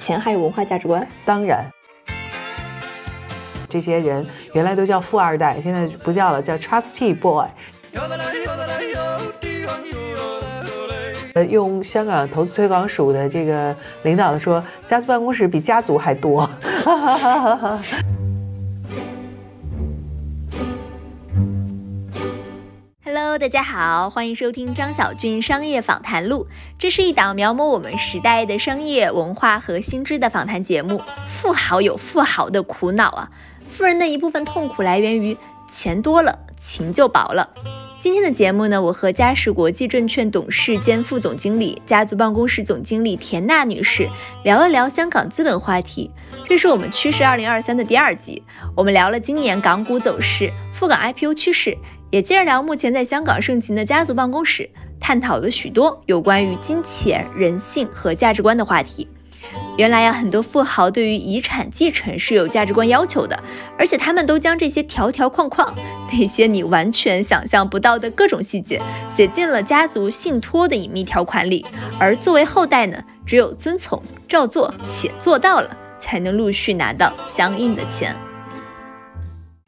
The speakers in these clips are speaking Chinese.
钱还有文化价值观。当然，这些人原来都叫富二代，现在不叫了，叫 trustee boy。呃，用香港投资推广署的这个领导说，家族办公室比家族还多。大家好，欢迎收听张小俊商业访谈录。这是一档描摹我们时代的商业文化和新知的访谈节目。富豪有富豪的苦恼啊，富人的一部分痛苦来源于钱多了，情就薄了。今天的节目呢，我和嘉实国际证券董事兼副总经理、家族办公室总经理田娜女士聊了聊香港资本话题。这是我们趋势二零二三的第二集，我们聊了今年港股走势、赴港 IPO 趋势。也接着聊目前在香港盛行的家族办公室，探讨了许多有关于金钱、人性和价值观的话题。原来呀，很多富豪对于遗产继承是有价值观要求的，而且他们都将这些条条框框，那些你完全想象不到的各种细节，写进了家族信托的隐秘条款里。而作为后代呢，只有遵从、照做且做到了，才能陆续拿到相应的钱。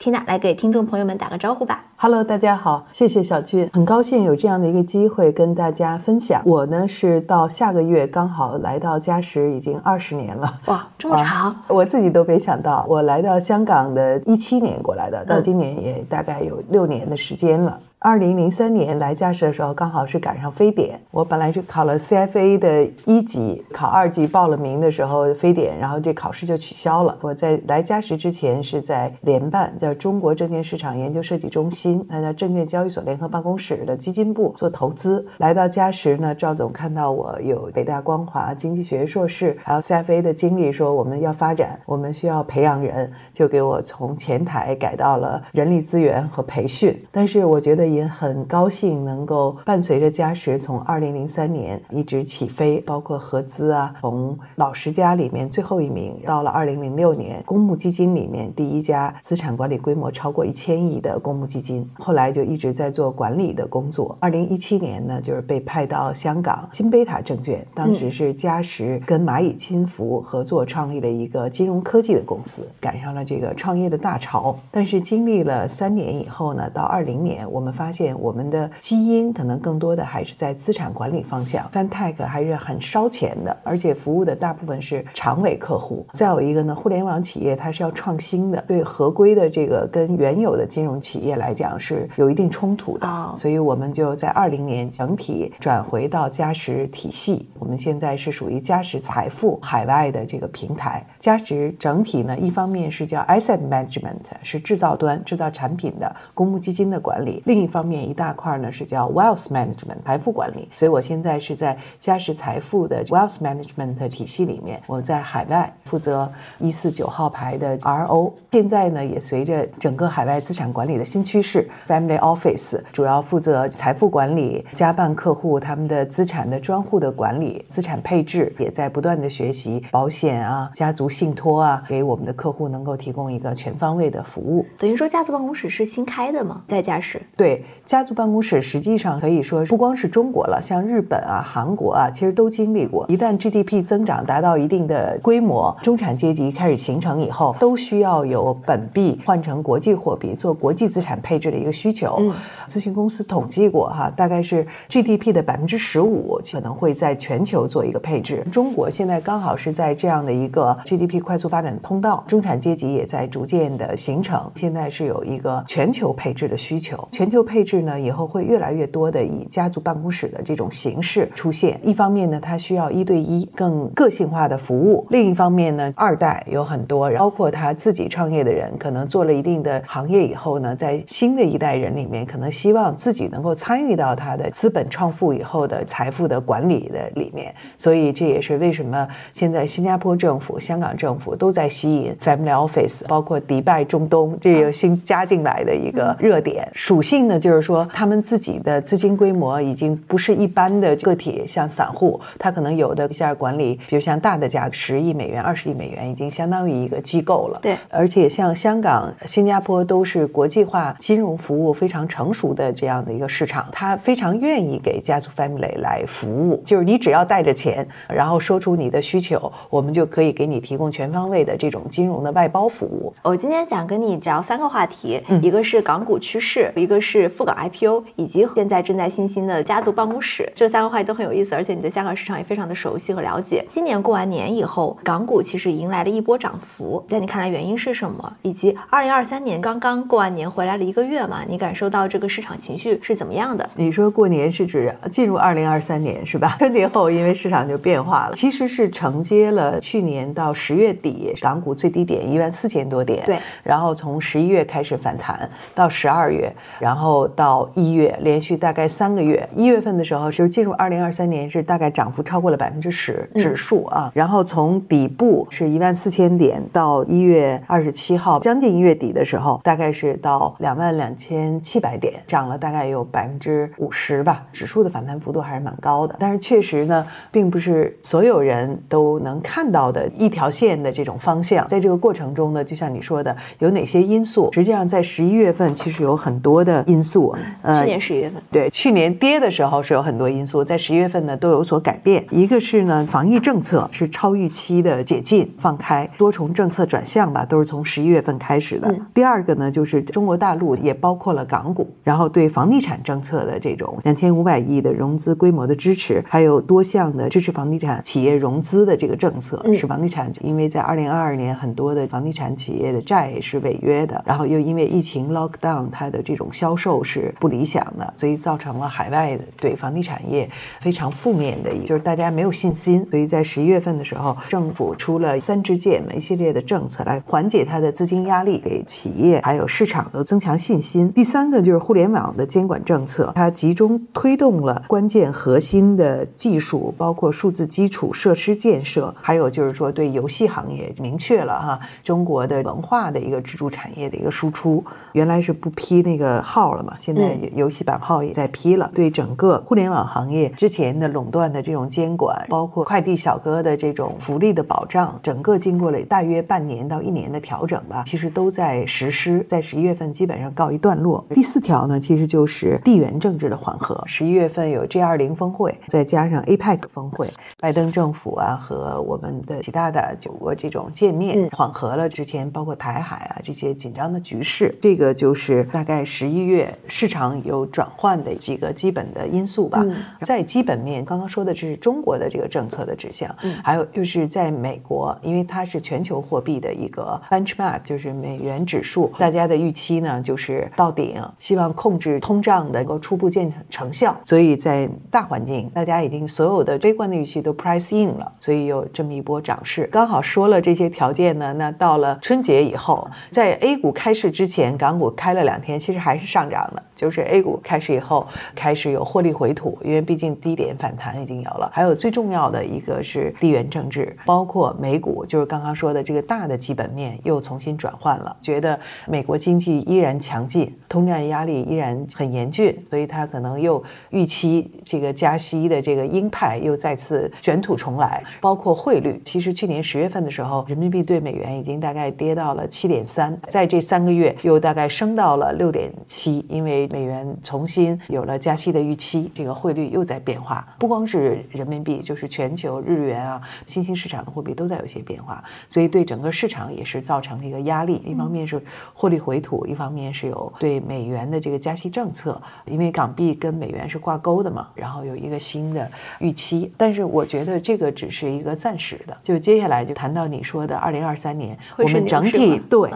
缇娜来给听众朋友们打个招呼吧。Hello，大家好，谢谢小俊，很高兴有这样的一个机会跟大家分享。我呢是到下个月刚好来到嘉实，已经二十年了。哇，这么长！我自己都没想到，我来到香港的一七年过来的，到今年也大概有六年的时间了。二零零三年来嘉实的时候，刚好是赶上非典。我本来是考了 CFA 的一级，考二级报了名的时候非典，然后这考试就取消了。我在来嘉实之前是在联办，叫中国证券市场研究设计中心，那叫证券交易所联合办公室的基金部做投资。来到嘉实呢，赵总看到我有北大光华经济学硕士，还有 CFA 的经历，说我们要发展，我们需要培养人，就给我从前台改到了人力资源和培训。但是我觉得。也很高兴能够伴随着嘉实从二零零三年一直起飞，包括合资啊，从老十家里面最后一名，到了二零零六年公募基金里面第一家资产管理规模超过一千亿的公募基金，后来就一直在做管理的工作。二零一七年呢，就是被派到香港金贝塔证券，当时是嘉实跟蚂蚁金服合作创立了一个金融科技的公司，赶上了这个创业的大潮。但是经历了三年以后呢，到二零年我们发发现我们的基因可能更多的还是在资产管理方向，FinTech 还是很烧钱的，而且服务的大部分是长尾客户。再有一个呢，互联网企业它是要创新的，对合规的这个跟原有的金融企业来讲是有一定冲突的，哦、所以我们就在二零年整体转回到嘉实体系。我们现在是属于嘉实财富海外的这个平台。嘉实整体呢，一方面是叫 Asset Management，是制造端制造产品的公募基金的管理，另一方面一大块呢是叫 wealth management 财富管理，所以我现在是在嘉实财富的 wealth management 体系里面，我在海外负责一四九号牌的 RO。现在呢，也随着整个海外资产管理的新趋势，family office 主要负责财富管理、家办客户他们的资产的专户的管理、资产配置，也在不断的学习保险啊、家族信托啊，给我们的客户能够提供一个全方位的服务。等于说，家族办公室是新开的吗？在嘉实？对。家族办公室实际上可以说不光是中国了，像日本啊、韩国啊，其实都经历过。一旦 GDP 增长达到一定的规模，中产阶级开始形成以后，都需要有本币换成国际货币做国际资产配置的一个需求。嗯、咨询公司统计过哈，大概是 GDP 的百分之十五可能会在全球做一个配置。中国现在刚好是在这样的一个 GDP 快速发展的通道，中产阶级也在逐渐的形成，现在是有一个全球配置的需求，全球配置。呢，以后会越来越多的以家族办公室的这种形式出现。一方面呢，它需要一对一更个性化的服务；另一方面呢，二代有很多，包括他自己创业的人，可能做了一定的行业以后呢，在新的一代人里面，可能希望自己能够参与到他的资本创富以后的财富的管理的里面。所以这也是为什么现在新加坡政府、香港政府都在吸引 family office，包括迪拜、中东这个新加进来的一个热点。属性呢，就是说。他们自己的资金规模已经不是一般的个体，像散户，他可能有的一下管理，比如像大的家十亿美元、二十亿美元，已经相当于一个机构了。对，而且像香港、新加坡都是国际化金融服务非常成熟的这样的一个市场，他非常愿意给家族 family 来服务，就是你只要带着钱，然后说出你的需求，我们就可以给你提供全方位的这种金融的外包服务。我今天想跟你聊三个话题，一个是港股趋势，一个是赴港 IPO，以及现在正在新兴的家族办公室。这三个话题都很有意思，而且你对香港市场也非常的熟悉和了解。今年过完年以后，港股其实迎来了一波涨幅，在你看来原因是什么？以及二零二三年刚刚过完年回来了一个月嘛，你感受到这个市场情绪是怎么样的？你说过年是指进入二零二三年是吧？春节后因为市场就变化了，其实是承接了去年到十月底港股最低点一万四千多点，对，然后从十一月开始反弹到十二月，然后到一月，连续大概三个月。一月份的时候是进入二零二三年是大概涨幅超过了百分之十指数啊，然后从底部是一万四千点到一月二十七号将近一月底的时候，大概是到两万两千七百点，涨了大概有百分之五十吧，指数的反弹幅度还是蛮高的。但是确实呢，并不是所有人都能看到的一条线的这种方向。在这个过程中呢，就像你说的，有哪些因素？实际上在十一月份其实有很多的因素。呃，去年十一月份，对，去年跌的时候是有很多因素，在十一月份呢都有所改变。一个是呢，防疫政策是超预期的解禁放开，多重政策转向吧，都是从十一月份开始的。第二个呢，就是中国大陆也包括了港股，然后对房地产政策的这种两千五百亿的融资规模的支持，还有多项的支持房地产企业融资的这个政策，使房地产因为在二零二二年很多的房地产企业的债是违约的，然后又因为疫情 lock down，它的这种销售是不理想的，所以造成了海外的对房地产业非常负面的，就是大家没有信心。所以在十一月份的时候，政府出了三支箭一系列的政策来缓解它的资金压力，给企业还有市场都增强信心。第三个就是互联网的监管政策，它集中推动了关键核心的技术，包括数字基础设施建设，还有就是说对游戏行业明确了哈中国的文化的一个支柱产业的一个输出。原来是不批那个号了嘛，现在游戏版号也在批了。对整个互联网行业之前的垄断的这种监管，包括快递小哥的这种福利的保障，整个经过了大约半年到一年的调整吧，其实都在实施，在十一月份基本上告一段落。第四条呢，其实就是地缘政治的缓和。十一月份有 G 二零峰会，再加上 APEC 峰会，拜登政府啊和我们的其他的九国这种见面，缓和了之前包括台海啊这些紧张的局势。这个就是大概十一月市场有转换的几个基本的因素吧。在基本面，刚刚说的这是中国的这个政策的指向，还有就是在美国，因为它是全球货币的一个 benchmark，就是美元指数，大家的预期呢就是到顶，希望控制通胀能够初步见成效。所以在大环境，大家已经所有的悲观的预期都 price in 了，所以有这么一波涨势。刚好说了这些条件呢，那到了春节以后，在 A 股开市之前，港股开了两天，其实还是上涨就是 A 股开始以后，开始有获利回吐，因为毕竟低点反弹已经有了。还有最重要的一个是地缘政治，包括美股，就是刚刚说的这个大的基本面又重新转换了，觉得美国经济依然强劲，通胀压力依然很严峻，所以它可能又预期这个加息的这个鹰派又再次卷土重来。包括汇率，其实去年十月份的时候，人民币对美元已经大概跌到了七点三，在这三个月又大概升到了六点七，因为美元重新有了加息的预期，这个汇率又在变化。不光是人民币，就是全球日元啊，新兴市场的货币都在有些变化，所以对整个市场也是造成了一个压力。一方面是获利回吐，一方面是有对美元的这个加息政策，因为港币跟美元是挂钩的嘛，然后有一个新的预期。但是我觉得这个只是一个暂时的，就接下来就谈到你说的二零二三年，我们整体对，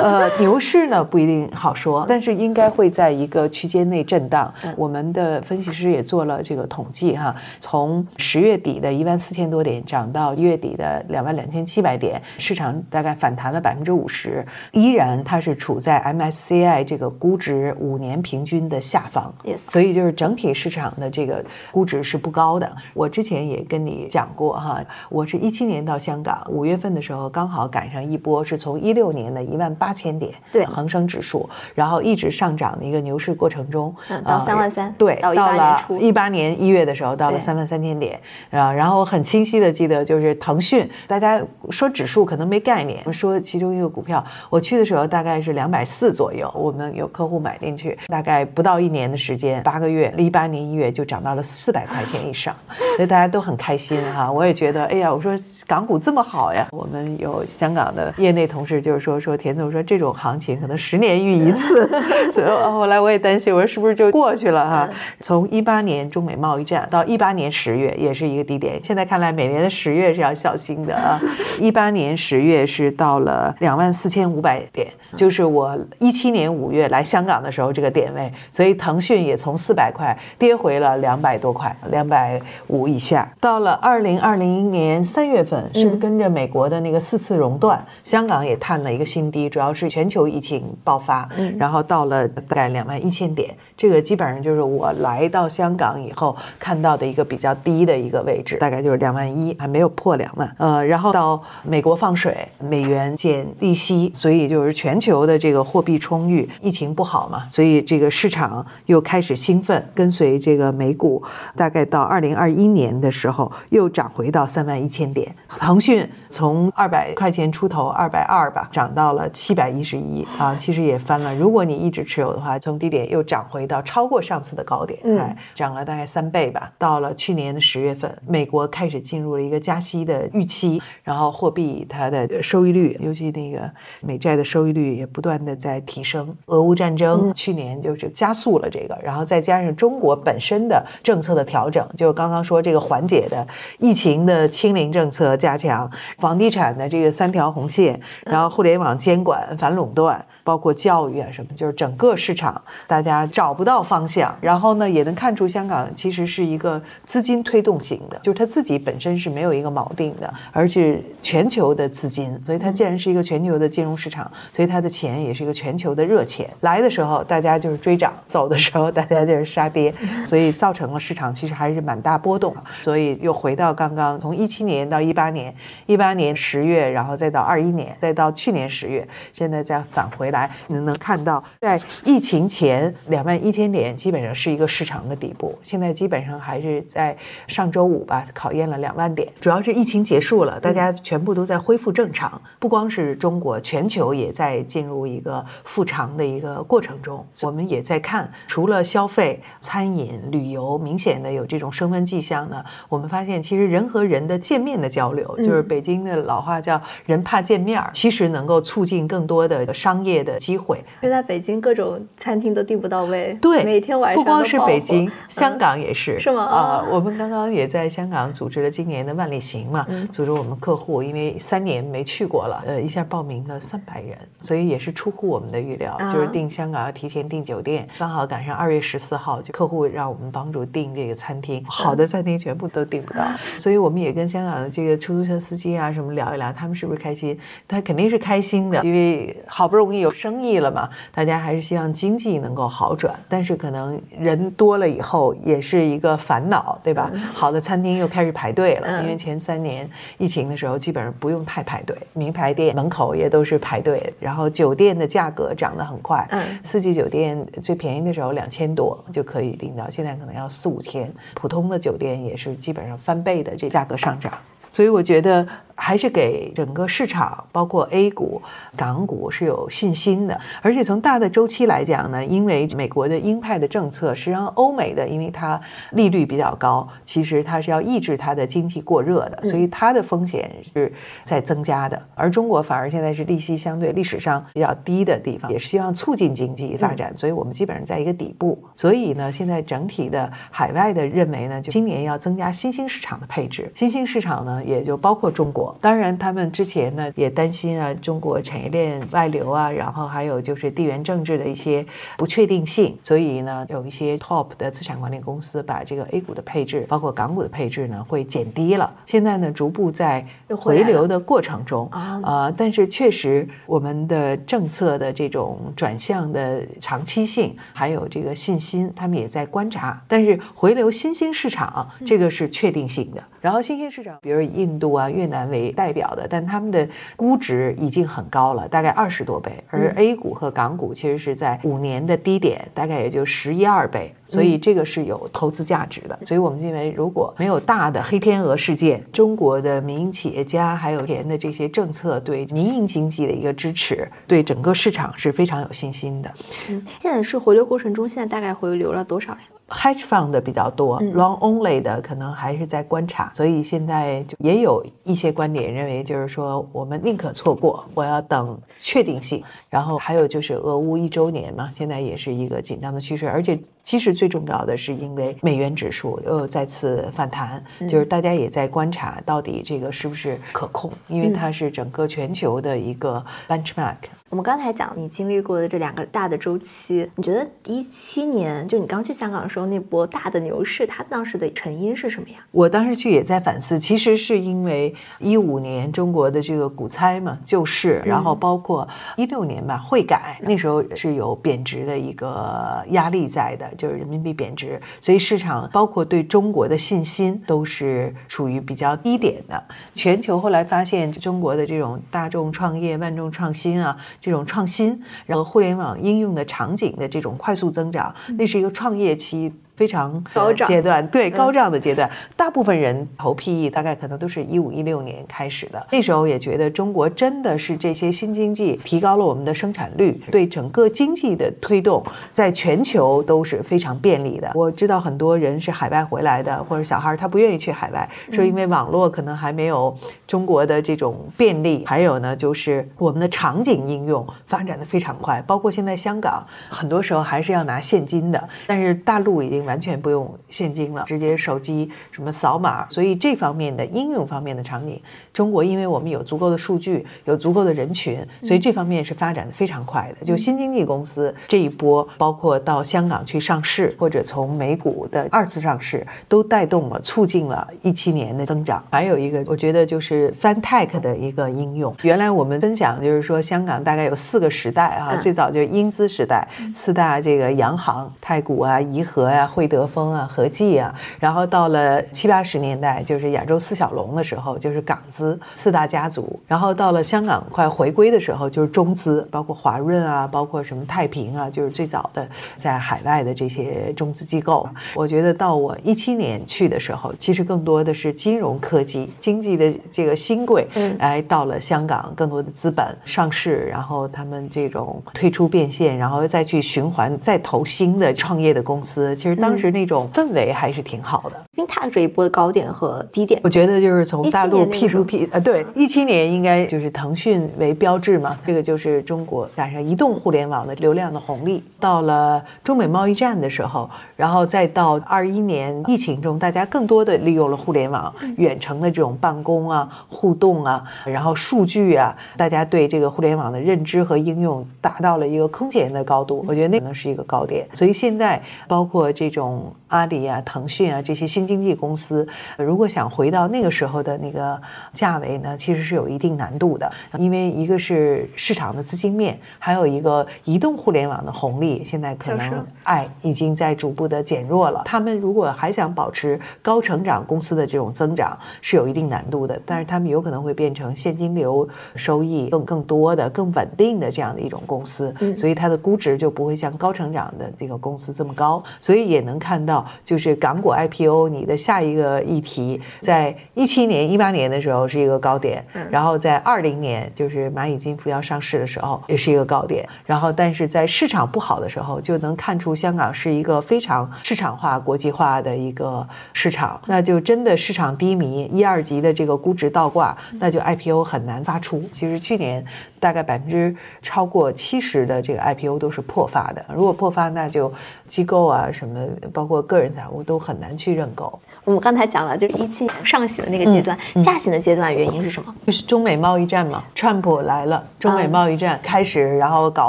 呃，牛市呢不一定好说，但是应该会在一个。区间内震荡，我们的分析师也做了这个统计哈，从十月底的一万四千多点涨到一月底的两万两千七百点，市场大概反弹了百分之五十，依然它是处在 MSCI 这个估值五年平均的下方，所以就是整体市场的这个估值是不高的。我之前也跟你讲过哈，我是一七年到香港，五月份的时候刚好赶上一波是从一六年的一万八千点，对。恒生指数，然后一直上涨的一个牛市。过程中，到三万三，对，到了一八年一月的时候，到了三万三千点啊。然后我很清晰的记得，就是腾讯，大家说指数可能没概念，说其中一个股票，我去的时候大概是两百四左右，我们有客户买进去，大概不到一年的时间，八个月，一八年一月就涨到了四百块钱以上，所以大家都很开心哈。我也觉得，哎呀，我说港股这么好呀。我们有香港的业内同事就是说说田总说这种行情可能十年遇一次，所以后来我也担心，我说是不是就过去了哈？从一八年中美贸易战到一八年十月也是一个低点，现在看来每年的十月是要小心的啊。一八年十月是到了两万四千五百点，就是我一七年五月来香港的时候这个点位，所以腾讯也从四百块跌回了两百多块，两百五以下。到了二零二零年三月份，是不是跟着美国的那个四次熔断，香港也探了一个新低，主要是全球疫情爆发，然后到了大概在两万一千点，这个基本上就是我来到香港以后看到的一个比较低的一个位置，大概就是两万一，还没有破两万。呃，然后到美国放水，美元减利息，所以就是全球的这个货币充裕，疫情不好嘛，所以这个市场又开始兴奋，跟随这个美股，大概到二零二一年的时候又涨回到三万一千点。腾讯从二百块钱出头，二百二吧，涨到了七百一十一啊，其实也翻了。如果你一直持有的话，从低点又涨回到超过上次的高点，哎，涨了大概三倍吧。到了去年的十月份，美国开始进入了一个加息的预期，然后货币它的收益率，尤其那个美债的收益率也不断的在提升。俄乌战争去年就是加速了这个，然后再加上中国本身的政策的调整，就刚刚说这个缓解的疫情的清零政策加强，房地产的这个三条红线，然后互联网监管、反垄断，包括教育啊什么，就是整个市场场大家找不到方向。然后呢，也能看出香港其实是一个资金推动型的，就是它自己本身是没有一个锚定的，而是全球的资金。所以它既然是一个全球的金融市场，所以它的钱也是一个全球的热钱。来的时候大家就是追涨，走的时候大家就是杀跌，所以造成了市场其实还是蛮大波动。所以又回到刚刚从一七年到一八年，一八年十月，然后再到二一年，再到去年十月，现在再返回来，你能看到在疫情前两万一千点基本上是一个市场的底部，现在基本上还是在上周五吧考验了两万点，主要是疫情结束了，大家全部都在恢复正常，不光是中国，全球也在进入一个复常的一个过程中。我们也在看，除了消费、餐饮、旅游明显的有这种升温迹象呢，我们发现其实人和人的见面的交流，就是北京的老话叫“人怕见面儿”，其实能够促进更多的商业的机会。现在北京各种餐厅都订不到位，对，每天晚上不光是北京，香港也是，是吗？啊，我们刚刚也在香港组织了今年的万里行嘛，组织我们客户，因为三年没去过了，呃，一下报名了三百人，所以也是出乎我们的预料，就是订香港要提前订酒店，刚好赶上二月十四号，就客户让我们帮助订这个餐厅，好的餐厅全部都订不到，所以我们也跟香港的这个出租车司机啊什么聊一聊，他们是不是开心？他肯定是开心的，因为好不容易有生意了嘛，大家还是希望经济能够好转，但是可能人多了以后也是一个烦恼，对吧？好的餐厅又开始排队了，因为前三年疫情的时候基本上不用太排队，名牌店门口也都是排队，然后酒店的价格涨得很快，四季酒店最便宜的时候两千多就可以订到，现在可能要四五千，普通的酒店也是基本上翻倍的这价格上涨，所以我觉得。还是给整个市场，包括 A 股、港股是有信心的。而且从大的周期来讲呢，因为美国的鹰派的政策，实际上欧美的，因为它利率比较高，其实它是要抑制它的经济过热的，所以它的风险是在增加的。而中国反而现在是利息相对历史上比较低的地方，也是希望促进经济发展，所以我们基本上在一个底部。所以呢，现在整体的海外的认为呢，就今年要增加新兴市场的配置，新兴市场呢也就包括中国。当然，他们之前呢也担心啊，中国产业链外流啊，然后还有就是地缘政治的一些不确定性，所以呢，有一些 top 的资产管理公司把这个 A 股的配置，包括港股的配置呢，会减低了。现在呢，逐步在回流的过程中啊，但是确实我们的政策的这种转向的长期性，还有这个信心，他们也在观察。但是回流新兴市场这个是确定性的。然后新兴市场，比如以印度啊、越南为为代表的，但他们的估值已经很高了，大概二十多倍，而 A 股和港股其实是在五年的低点，大概也就十一二倍，所以这个是有投资价值的。所以我们认为，如果没有大的黑天鹅事件，中国的民营企业家还有钱的这些政策对民营经济的一个支持，对整个市场是非常有信心的。嗯，现在是回流过程中，现在大概回流了多少呀？Hedge fund 的比较多，long only 的可能还是在观察，所以现在就也有一些观点认为，就是说我们宁可错过，我要等确定性。然后还有就是俄乌一周年嘛，现在也是一个紧张的趋势，而且。其实最重要的是，因为美元指数又再次反弹，就是大家也在观察到底这个是不是可控，因为它是整个全球的一个 benchmark。我们刚才讲你经历过的这两个大的周期，你觉得一七年就你刚去香港的时候那波大的牛市，它当时的成因是什么呀？我当时去也在反思，其实是因为一五年中国的这个股灾嘛，救市，然后包括一六年吧汇改，那时候是有贬值的一个压力在的。就是人民币贬值，所以市场包括对中国的信心都是处于比较低点的。全球后来发现，中国的这种大众创业、万众创新啊，这种创新，然后互联网应用的场景的这种快速增长，那是一个创业期。非常高涨阶段，对高涨的阶段，大部分人投 PE 大概可能都是一五一六年开始的。那时候也觉得中国真的是这些新经济提高了我们的生产率，对整个经济的推动，在全球都是非常便利的。我知道很多人是海外回来的，或者小孩他不愿意去海外，说因为网络可能还没有中国的这种便利。还有呢，就是我们的场景应用发展的非常快，包括现在香港很多时候还是要拿现金的，但是大陆已经。完全不用现金了，直接手机什么扫码，所以这方面的应用方面的场景，中国因为我们有足够的数据，有足够的人群，所以这方面是发展的非常快的。就新经济公司这一波，包括到香港去上市，或者从美股的二次上市，都带动了促进了一七年的增长。还有一个，我觉得就是 FinTech 的一个应用。原来我们分享就是说，香港大概有四个时代啊，最早就是英资时代，四大这个洋行，太古啊、怡和呀。会德丰啊，和记啊，然后到了七八十年代，就是亚洲四小龙的时候，就是港资四大家族。然后到了香港快回归的时候，就是中资，包括华润啊，包括什么太平啊，就是最早的在海外的这些中资机构。我觉得到我一七年去的时候，其实更多的是金融科技、经济的这个新贵，来到了香港，更多的资本上市，然后他们这种退出变现，然后再去循环再投新的创业的公司，其实。当时那种氛围还是挺好的。FinTech 这一波的高点和低点，我觉得就是从大陆 P to P，呃，对，一七年应该就是腾讯为标志嘛，这个就是中国赶上移动互联网的流量的红利。到了中美贸易战的时候，然后再到二一年疫情中，大家更多的利用了互联网远程的这种办公啊、互动啊，然后数据啊，大家对这个互联网的认知和应用达到了一个空前的高度。我觉得那可能是一个高点。所以现在包括这。种阿里啊、腾讯啊这些新经济公司，如果想回到那个时候的那个价位呢，其实是有一定难度的。因为一个是市场的资金面，还有一个移动互联网的红利，现在可能哎已经在逐步的减弱了。他们如果还想保持高成长公司的这种增长，是有一定难度的。但是他们有可能会变成现金流收益更更多的、更稳定的这样的一种公司，所以它的估值就不会像高成长的这个公司这么高。所以也。能看到，就是港股 IPO，你的下一个议题，在一七年、一八年的时候是一个高点，然后在二零年，就是蚂蚁金服要上市的时候，也是一个高点。然后，但是在市场不好的时候，就能看出香港是一个非常市场化、国际化的一个市场。那就真的市场低迷，一二级的这个估值倒挂，那就 IPO 很难发出。其实去年大概百分之超过七十的这个 IPO 都是破发的。如果破发，那就机构啊什么。包括个人财务都很难去认购。我们刚才讲了，就是一七年上行的那个阶段，下行的阶段原因是什么？就是中美贸易战嘛，川普来了，中美贸易战开始，然后搞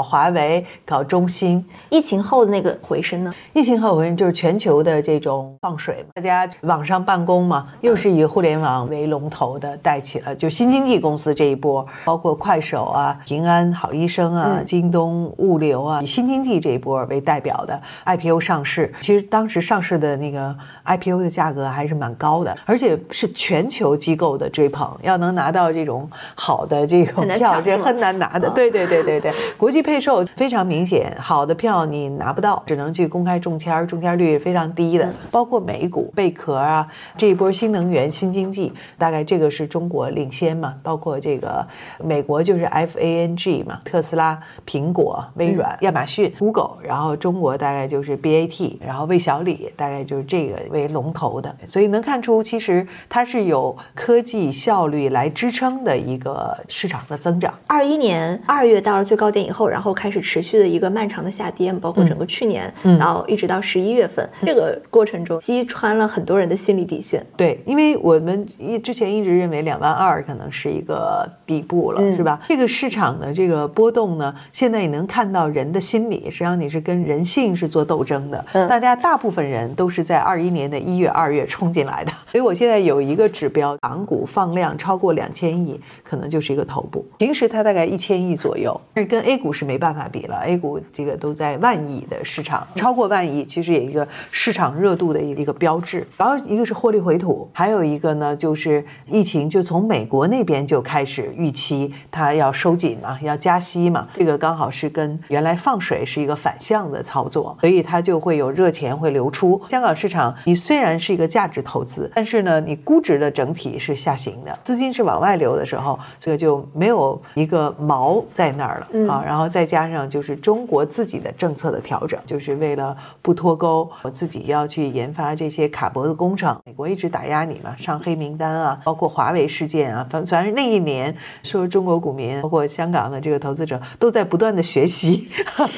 华为，搞中兴。疫情后的那个回升呢？疫情后回升就是全球的这种放水，大家网上办公嘛，又是以互联网为龙头的带起了，就新经济公司这一波，包括快手啊、平安好医生啊、京东物流啊，以新经济这一波为代表的 IPO 上市。其实当时上市的那个 IPO 的价格。格还是蛮高的，而且是全球机构的追捧，要能拿到这种好的这种票是很难拿的。对对对对对，国际配售非常明显，好的票你拿不到，只能去公开中签，中签率非常低的。包括美股贝壳啊，这一波新能源新经济，大概这个是中国领先嘛。包括这个美国就是 F A N G 嘛，特斯拉、苹果、微软、亚马逊、Google，然后中国大概就是 B A T，然后魏小李，大概就是这个为龙头的。所以能看出，其实它是有科技效率来支撑的一个市场的增长。二一年二月到了最高点以后，然后开始持续的一个漫长的下跌，包括整个去年，然后一直到十一月份，这个过程中击穿了很多人的心理底线。对，因为我们一之前一直认为两万二可能是一个底部了，是吧？这个市场的这个波动呢，现在也能看到人的心理，实际上你是跟人性是做斗争的。大家大部分人都是在二一年的一月、二月冲进来的，所以我现在有一个指标，港股放量超过两千亿，可能就是一个头部。平时它大概一千亿左右，但是跟 A 股是没办法比了，A 股这个都在万亿的市场，超过万亿，其实也一个市场热度的一个标志。然后一个是获利回吐，还有一个呢就是疫情，就从美国那边就开始预期它要收紧嘛，要加息嘛，这个刚好是跟原来放水是一个反向的操作，所以它就会有热钱会流出。香港市场你虽然是一个价值投资，但是呢，你估值的整体是下行的，资金是往外流的时候，所以就没有一个锚在那儿了啊。然后再加上就是中国自己的政策的调整，就是为了不脱钩，我自己要去研发这些卡脖子工程。美国一直打压你嘛，上黑名单啊，包括华为事件啊，反反正那一年说中国股民，包括香港的这个投资者都在不断的学习，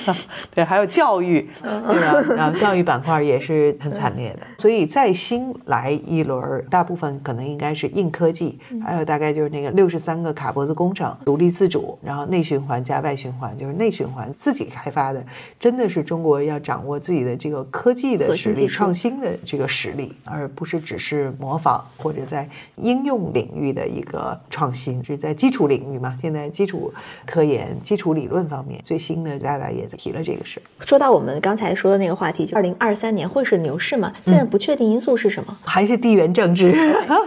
对，还有教育，对吧？然后教育板块也是很惨烈的，所以在新来一轮，大部分可能应该是硬科技，还有大概就是那个六十三个卡脖子工程，独立自主，然后内循环加外循环，就是内循环自己开发的，真的是中国要掌握自己的这个科技的实力、创新的这个实力，而不是只是模仿或者在应用领域的一个创新，是在基础领域嘛？现在基础科研、基础理论方面，最新的大大也提了这个事。说到我们刚才说的那个话题，就二零二三年会是牛市吗？现在不确定因素是什么？还是地缘政治，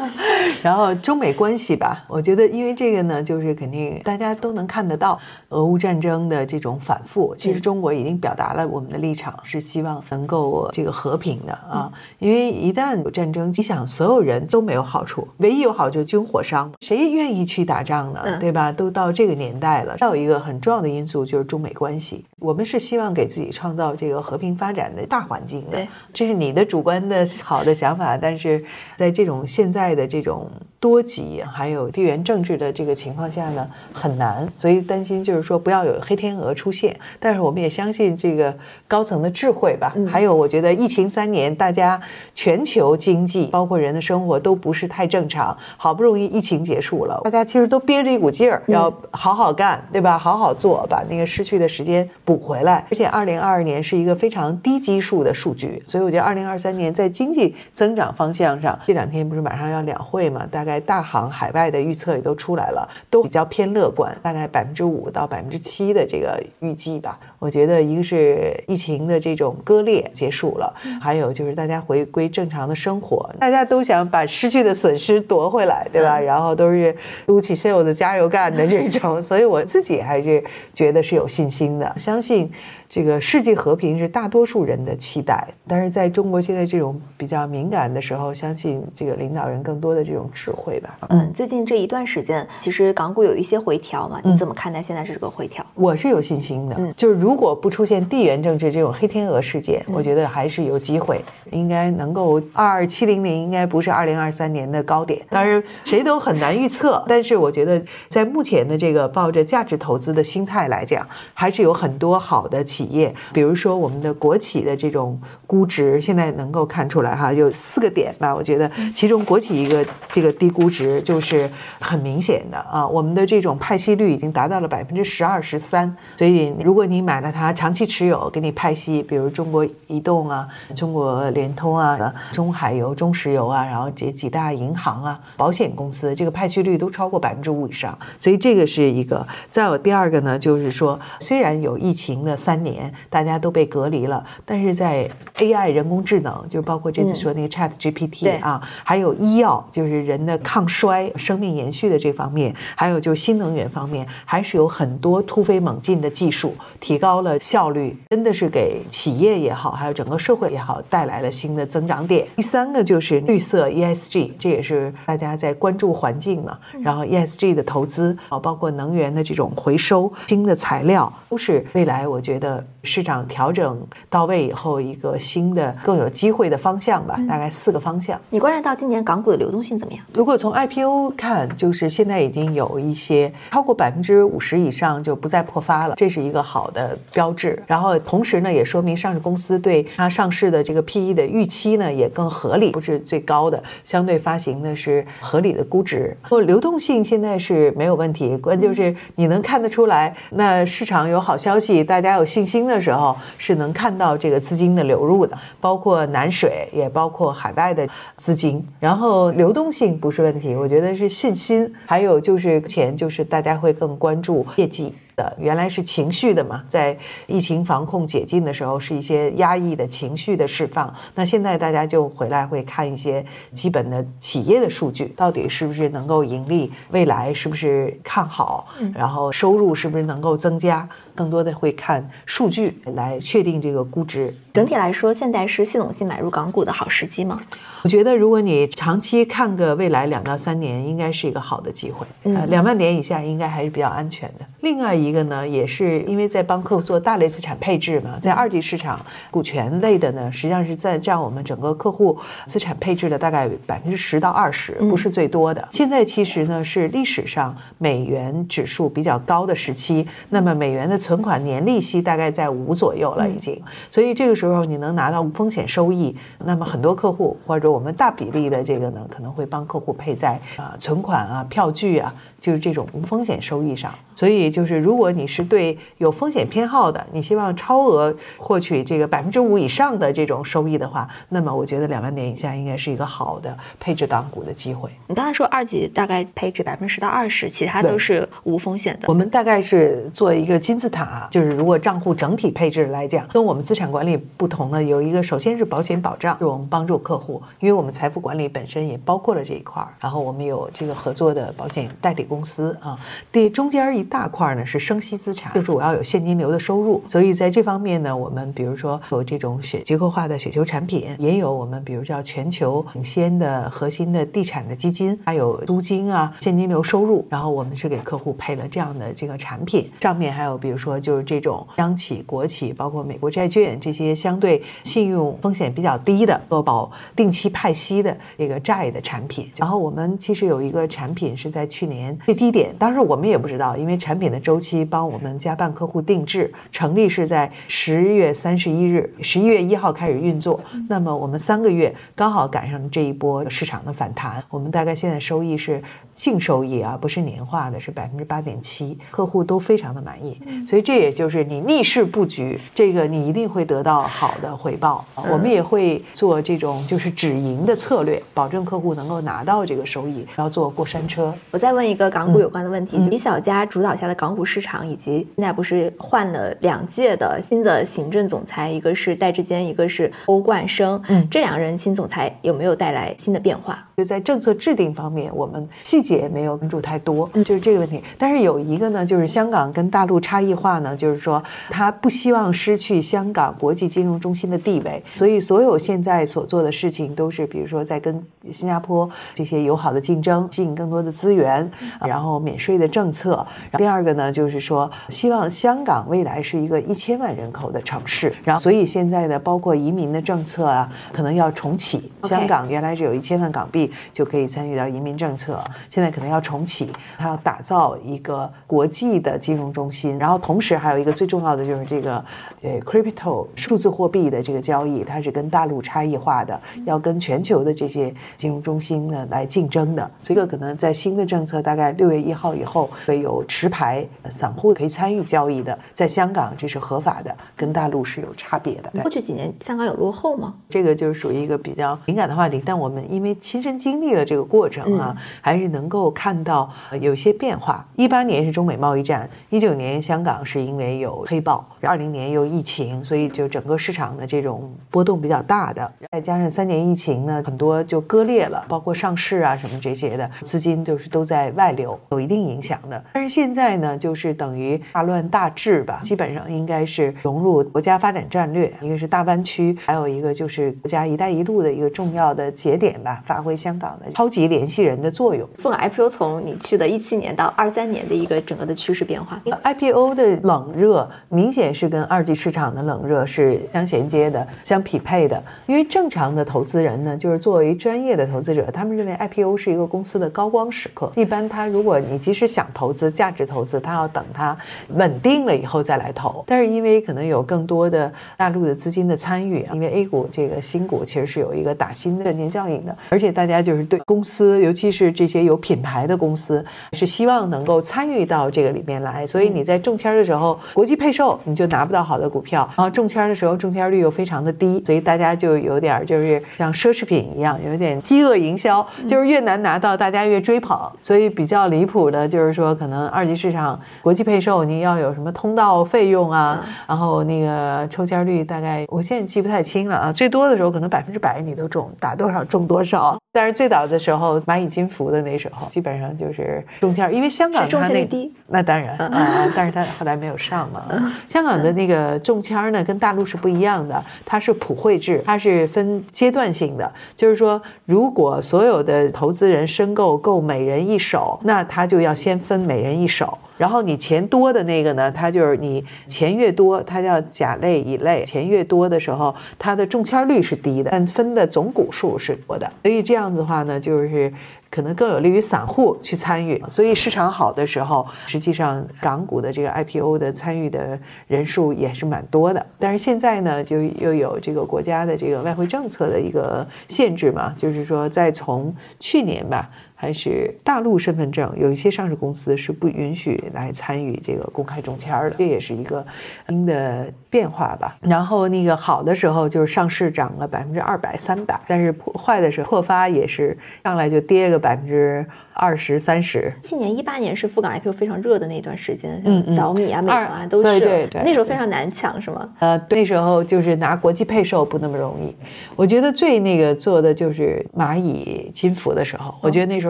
然后中美关系吧。我觉得，因为这个呢，就是肯定大家都能看得到俄乌战争的这种反复。其实中国已经表达了我们的立场，是希望能够这个和平的啊。因为一旦有战争，你想所有人都没有好处，唯一有好处军火商，谁愿意去打仗呢？对吧？都到这个年代了，还有一个很重要的因素就是中美关系。我们是希望给自己创造这个和平发展的大环境的。对，这是你的主观的好的想法，但是在这种现在的这种多极还有地缘政治的这个情况下呢，很难，所以担心就是说不要有黑天鹅出现。但是我们也相信这个高层的智慧吧。还有，我觉得疫情三年，大家全球经济包括人的生活都不是太正常，好不容易疫情结束了，大家其实都憋着一股劲儿，要好好干，对吧？好好做，把那个失去的时间补回来。而且，二零二二年是一个非常低基数的数据，所以我觉得二零二三年在经济增长方向上，这两天不是马上要两会嘛？大概大行海外的预测也都出来了，都比较偏乐观，大概百分之五到百分之七的这个预计吧。我觉得一个是疫情的这种割裂结束了，还有就是大家回归正常的生活，大家都想把失去的损失夺回来，对吧？然后都是撸起袖子加油干的这种，所以我自己还是觉得是有信心的，相信这个世界和平是大多数人的期待。但是在中国现在这种比较敏感的时候，相信这个领导人更多的这种智慧吧。嗯，最近这一段时间，其实港股有一些回调嘛，你怎么看待现在这个回调？我是有信心的，就是如果不出现地缘政治这种黑天鹅事件，我觉得还是有机会，应该能够二二七零零应该不是二零二三年的高点，当然谁都很难预测。但是我觉得在目前的这个抱着价值投资的心态来讲，还是有很多好的企业，比如说我们的国企的这种估值，现在能够看出来哈，有四个点吧。我觉得其中国企一个这个低估值就是很明显的啊，我们的这种派息率已经达到了百分之十二十三，所以如果你买了它长期持有，给你派息，比如中国移动啊、中国联通啊、中海油、中石油啊，然后这几大银行啊、保险公司，这个派息率都超过百分之五以上，所以这个是一个。再有第二个呢，就是说虽然有疫情的三年。年，大家都被隔离了。但是在 AI 人工智能，就包括这次说那个 Chat GPT 啊，还有医药，就是人的抗衰、生命延续的这方面，还有就是新能源方面，还是有很多突飞猛进的技术，提高了效率，真的是给企业也好，还有整个社会也好，带来了新的增长点。第三个就是绿色 ESG，这也是大家在关注环境嘛，然后 ESG 的投资啊，包括能源的这种回收、新的材料，都是未来我觉得市场调整到位以后一个新的更有机会的方向吧。大概四个方向。你观察到今年港股的流动性怎么样？如果从 IPO 看，就是现在已经有一些超过百分之五十以上就不再破发了，这是一个好的标志。然后同时呢，也说明上市公司对它上市的这个 PE 的预期呢也更合理，不是最高的，相对发行的是合理的估值。或流动性现在是没有问题，关键就是你能看得出来，那市场有好消息，大家有信新的时候，是能看到这个资金的流入的，包括南水，也包括海外的资金。然后流动性不是问题，我觉得是信心，还有就是钱，就是大家会更关注业绩。原来是情绪的嘛，在疫情防控解禁的时候，是一些压抑的情绪的释放。那现在大家就回来会看一些基本的企业的数据，到底是不是能够盈利，未来是不是看好，然后收入是不是能够增加，更多的会看数据来确定这个估值。整体来说，现在是系统性买入港股的好时机吗？我觉得，如果你长期看个未来两到三年，应该是一个好的机会。呃，两万点以下应该还是比较安全的。另外一个呢，也是因为在帮客户做大类资产配置嘛，在二级市场股权类的呢，实际上是在占我们整个客户资产配置的大概百分之十到二十，不是最多的。现在其实呢是历史上美元指数比较高的时期，那么美元的存款年利息大概在五左右了已经，所以这个时候你能拿到无风险收益，那么很多客户或者我们大比例的这个呢，可能会帮客户配在啊存款啊票据啊，就是这种无风险收益上。所以就是如果你是对有风险偏好的，你希望超额获取这个百分之五以上的这种收益的话，那么我觉得两万点以下应该是一个好的配置港股的机会。你刚才说二级大概配置百分之十到二十，其他都是无风险的。我们大概是做一个金字塔，就是如果账户整体配置来讲，跟我们资产管理不同呢有一个，首先是保险保障，是我们帮助客户，因为我们财富管理本身也包括了这一块儿，然后我们有这个合作的保险代理公司啊。第中间一大块呢是生息资产，就是我要有现金流的收入，所以在这方面呢，我们比如说有这种雪结构化的雪球产品，也有我们比如叫全球领先的核心的地产的基金，还有租金啊现金流收入，然后我们是给客户配了这样的这个产品，上面还有比如说就是这种央企、国企，包括美国债券这些相对信用风险比较低的，做保定期派息的这个债的产品。然后我们其实有一个产品是在去年最低点，当时我们也不知道，因为产品的周期帮我们加办客户定制，成立是在十月三十一日，十一月一号开始运作。那么我们三个月刚好赶上这一波市场的反弹，我们大概现在收益是净收益啊，不是年化的，是百分之八点七，客户都非常的满意。所以这也就是你逆势布局，这个你一定会得到好的回报。我们也会做这种就是止盈的策略，保证客户能够拿到这个收益，然后做过山车。我再问一个港股有关的问题：李小加主导下的港股市场，以及现在不是换了两届的新的行政总裁，一个是戴志坚，一个是欧冠生。嗯，这两人新总裁有没有带来新的变化？就在政策制定方面，我们细节没有关注太多，就是这个问题。但是有一个呢，就是香港跟大陆差异化呢，就是说他不希望失去香港国际金融中心的地位，所以所有现在所做的事情都是，比如说在跟新加坡这些友好的竞争，吸引更多的资源，然后免税的政策。第二个呢，就是说希望香港未来是一个一千万人口的城市，然后所以现在呢包括移民的政策啊，可能要重启。香港原来只有一千万港币。就可以参与到移民政策，现在可能要重启，它要打造一个国际的金融中心，然后同时还有一个最重要的就是这个呃 crypto 数字货币的这个交易，它是跟大陆差异化的，要跟全球的这些金融中心呢来竞争的，这个可能在新的政策大概六月一号以后会有持牌散户可以参与交易的，在香港这是合法的，跟大陆是有差别的。过去几年香港有落后吗？这个就是属于一个比较敏感的话题，但我们因为亲身经历了这个过程啊，还是能够看到有些变化。一八年是中美贸易战，一九年香港是因为有黑暴，二零年又疫情，所以就整个市场的这种波动比较大的，再加上三年疫情呢，很多就割裂了，包括上市啊什么这些的资金就是都在外流，有一定影响的。但是现在呢，就是等于大乱大治吧，基本上应该是融入国家发展战略，一个是大湾区，还有一个就是国家“一带一路”的一个重要的节点吧，发挥香港的超级联系人的作用。凤 IPO 从你去的一七年到二三年的一个整个的趋势变化，IPO 的冷热明显是跟二级市场的冷热是相衔接的、相匹配的。因为正常的投资人人呢，就是作为专业的投资者，他们认为 IPO 是一个公司的高光时刻。一般他如果你即使想投资价值投资，他要等它稳定了以后再来投。但是因为可能有更多的大陆的资金的参与，因为 A 股这个新股其实是有一个打新的年效应的，而且大家就是对公司，尤其是这些有品牌的公司，是希望能够参与到这个里面来。所以你在中签的时候，国际配售你就拿不到好的股票，然后中签的时候中签率又非常的低，所以大家就有点就是像奢侈品一样，有点饥饿营销，就是越难拿到，大家越追捧。所以比较离谱的就是说，可能二级市场国际配售你要有什么通道费用啊，然后那个抽签率大概我现在记不太清了啊，最多的时候可能百分之百你都中，打多少中多少。但是最早的时候，蚂蚁金服的那时候，基本上就是中签，因为香港它那低，那当然啊，但是它后来没有上嘛。香港的那个中签呢，跟大陆是不一样的，它是普惠制，它是分阶段性的，就是说，如果所有的投资人申购够每人一手，那他就要先分每人一手。然后你钱多的那个呢，他就是你钱越多，他叫甲类乙类，钱越多的时候，它的中签率是低的，但分的总股数是多的。所以这样子的话呢，就是可能更有利于散户去参与。所以市场好的时候，实际上港股的这个 IPO 的参与的人数也是蛮多的。但是现在呢，就又有这个国家的这个外汇政策的一个限制嘛，就是说再从去年吧。还是大陆身份证，有一些上市公司是不允许来参与这个公开中签的，这也是一个新的变化吧。然后那个好的时候就是上市涨了百分之二百、三百，但是破坏的时候破发也是上来就跌个百分之二十三十。去年一八年是赴港 IPO 非常热的那段时间，像小米啊、美团啊都是，对对对，那时候非常难抢，是吗？呃，那时候就是拿国际配售不那么容易。我觉得最那个做的就是蚂蚁金服的时候，我觉得那时候。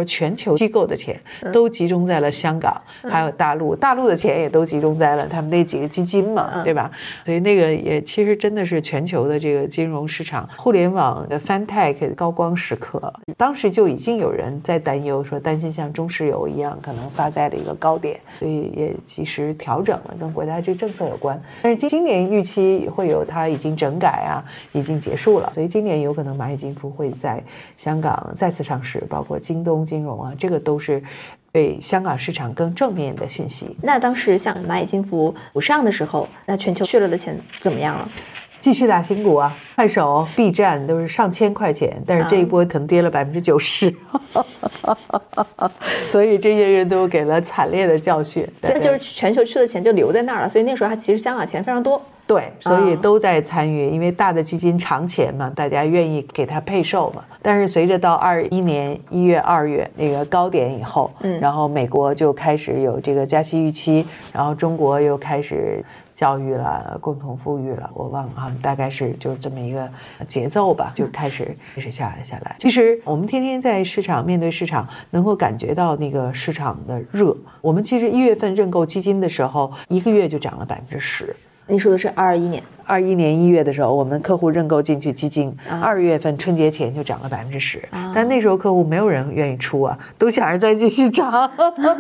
全球机构的钱都集中在了香港，还有大陆，大陆的钱也都集中在了他们那几个基金嘛，对吧？所以那个也其实真的是全球的这个金融市场、互联网的 FinTech 高光时刻。当时就已经有人在担忧，说担心像中石油一样可能发在了一个高点，所以也及时调整了，跟国家这政策有关。但是今今年预期会有它已经整改啊，已经结束了，所以今年有可能蚂蚁金服会在香港再次上市，包括京东金融啊，这个都是对香港市场更正面的信息。那当时像蚂蚁金服不上的时候，那全球去了的钱怎么样了？继续打新股啊，快手、B 站都是上千块钱，但是这一波可能跌了百分之九十，所以这些人都给了惨烈的教训。这就是全球去的钱就留在那儿了，所以那时候他其实香港钱非常多。对，所以都在参与，因为大的基金长钱嘛，大家愿意给他配售嘛。但是随着到二一年一月、二月那个高点以后，嗯，然后美国就开始有这个加息预期，然后中国又开始教育了，共同富裕了，我忘了啊，大概是就是这么一个节奏吧，就开始开始下来下来。其实我们天天在市场面对市场，能够感觉到那个市场的热。我们其实一月份认购基金的时候，一个月就涨了百分之十。你说的是二一年，二一年一月的时候，我们客户认购进去基金，二月份春节前就涨了百分之十，但那时候客户没有人愿意出啊，都想着再继续涨，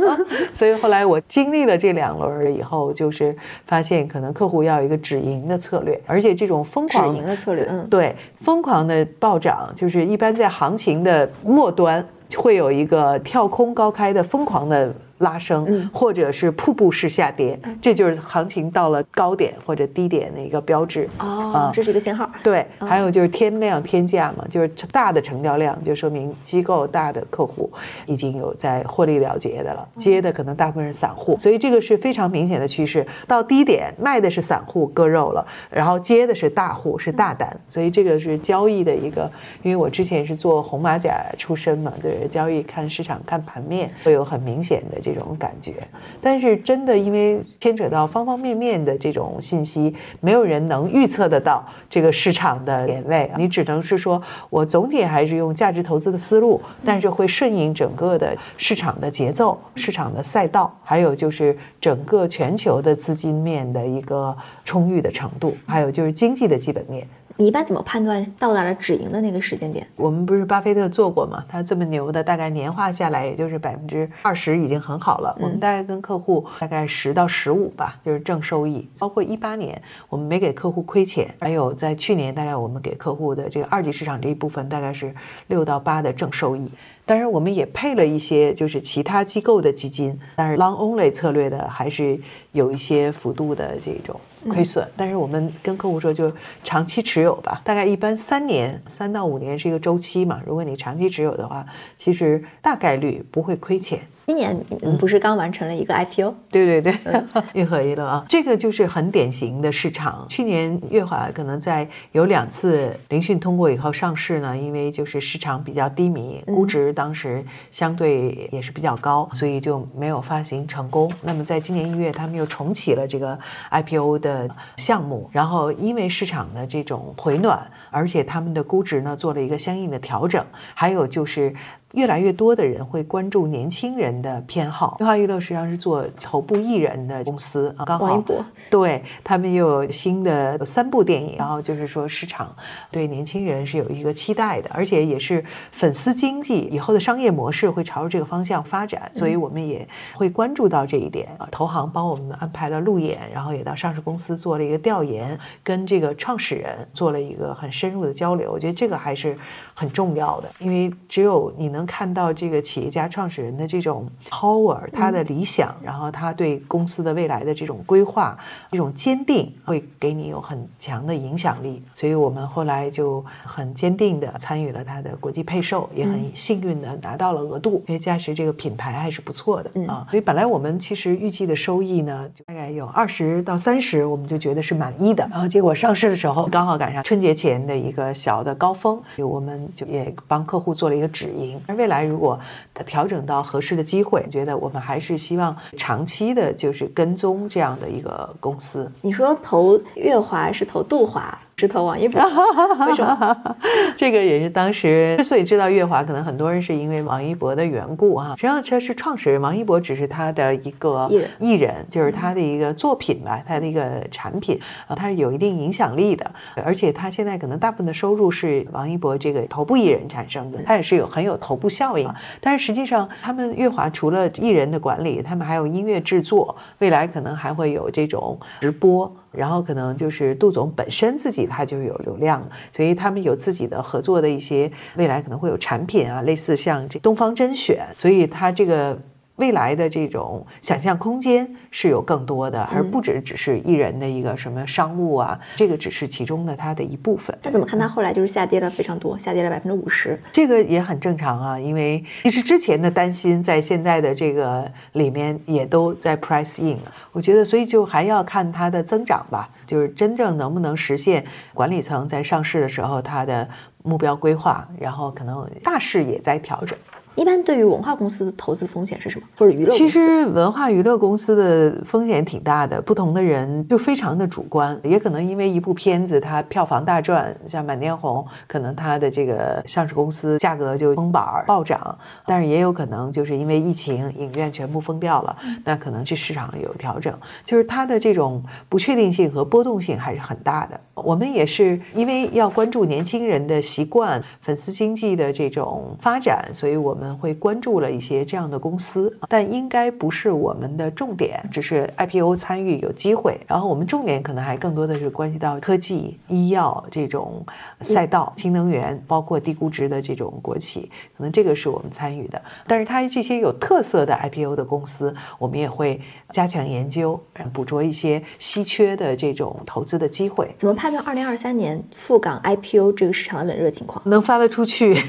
所以后来我经历了这两轮以后，就是发现可能客户要一个止盈的策略，而且这种疯狂止盈的策略，嗯，对，疯狂的暴涨，就是一般在行情的末端会有一个跳空高开的疯狂的。拉升，或者是瀑布式下跌，这就是行情到了高点或者低点的一个标志。哦，这是一个信号。对，还有就是天量天价嘛，就是大的成交量，就说明机构大的客户已经有在获利了结的了，接的可能大部分是散户，所以这个是非常明显的趋势。到低点卖的是散户割肉了，然后接的是大户是大单，所以这个是交易的一个，因为我之前是做红马甲出身嘛，对交易看市场看盘面会有很明显的这这种感觉。但是真的因为牵扯到方方面面的这种信息，没有人能预测得到这个市场的点位，你只能是说我总体还是用价值投资的思路，但是会顺应整个的市场的节奏、市场的赛道，还有就是整个全球的资金面的一个充裕的程度，还有就是经济的基本面。你一般怎么判断到达了止盈的那个时间点？我们不是巴菲特做过吗？他这么牛的，大概年化下来也就是百分之二十，已经很好了。我们大概跟客户大概十到十五吧，就是正收益。包括一八年，我们没给客户亏钱，还有在去年，大概我们给客户的这个二级市场这一部分，大概是六到八的正收益。当然，我们也配了一些就是其他机构的基金，但是 long only 策略的还是有一些幅度的这种。亏损，但是我们跟客户说，就长期持有吧，大概一般三年，三到五年是一个周期嘛。如果你长期持有的话，其实大概率不会亏钱。今年你不是刚完成了一个 IPO？对对对，运合一乐啊，这个就是很典型的市场。去年月华可能在有两次聆讯通过以后上市呢，因为就是市场比较低迷，估值当时相对也是比较高，所以就没有发行成功。那么在今年一月，他们又重启了这个 IPO 的项目，然后因为市场的这种回暖，而且他们的估值呢做了一个相应的调整，还有就是。越来越多的人会关注年轻人的偏好。乐华娱乐实际上是做头部艺人的公司啊，刚好对他们又有新的三部电影，然后就是说市场对年轻人是有一个期待的，而且也是粉丝经济以后的商业模式会朝着这个方向发展，所以我们也会关注到这一点。啊投行帮我们安排了路演，然后也到上市公司做了一个调研，跟这个创始人做了一个很深入的交流。我觉得这个还是很重要的，因为只有你能。能看到这个企业家创始人的这种 power，他的理想，然后他对公司的未来的这种规划，这种坚定，会给你有很强的影响力。所以我们后来就很坚定的参与了他的国际配售，也很幸运的拿到了额度，因为嘉实这个品牌还是不错的啊。所以本来我们其实预计的收益呢，大概有二十到三十，我们就觉得是满意的。然后结果上市的时候刚好赶上春节前的一个小的高峰，我们就也帮客户做了一个止盈。未来如果调整到合适的机会，觉得我们还是希望长期的，就是跟踪这样的一个公司。你说投月华是投杜华？是投王一博，为什么？这个也是当时之所以知道月华，可能很多人是因为王一博的缘故哈。实际上，这是创始人王一博只是他的一个艺人，就是他的一个作品吧，他的一个产品啊，他是有一定影响力的。而且他现在可能大部分的收入是王一博这个头部艺人产生的，他也是有很有头部效应。但是实际上，他们月华除了艺人的管理，他们还有音乐制作，未来可能还会有这种直播。然后可能就是杜总本身自己他就有流量，所以他们有自己的合作的一些未来可能会有产品啊，类似像这东方甄选，所以他这个。未来的这种想象空间是有更多的，而不只只是艺人的一个什么商务啊，这个只是其中的它的一部分。那怎么看它后来就是下跌了非常多，下跌了百分之五十？这个也很正常啊，因为其实之前的担心在现在的这个里面也都在 price in 了。我觉得，所以就还要看它的增长吧，就是真正能不能实现管理层在上市的时候它的目标规划，然后可能大势也在调整。一般对于文化公司的投资风险是什么？或者娱乐？其实文化娱乐公司的风险挺大的，不同的人就非常的主观，也可能因为一部片子它票房大赚，像《满天红》，可能它的这个上市公司价格就封板暴涨，但是也有可能就是因为疫情，影院全部封掉了，那可能这市场有调整，就是它的这种不确定性和波动性还是很大的。我们也是因为要关注年轻人的习惯、粉丝经济的这种发展，所以我们。们会关注了一些这样的公司，但应该不是我们的重点，只是 IPO 参与有机会。然后我们重点可能还更多的是关系到科技、医药这种赛道、新能源，包括低估值的这种国企，可能这个是我们参与的。但是它这些有特色的 IPO 的公司，我们也会加强研究，捕捉一些稀缺的这种投资的机会。怎么判断二零二三年赴港 IPO 这个市场的冷热情况？能发得出去，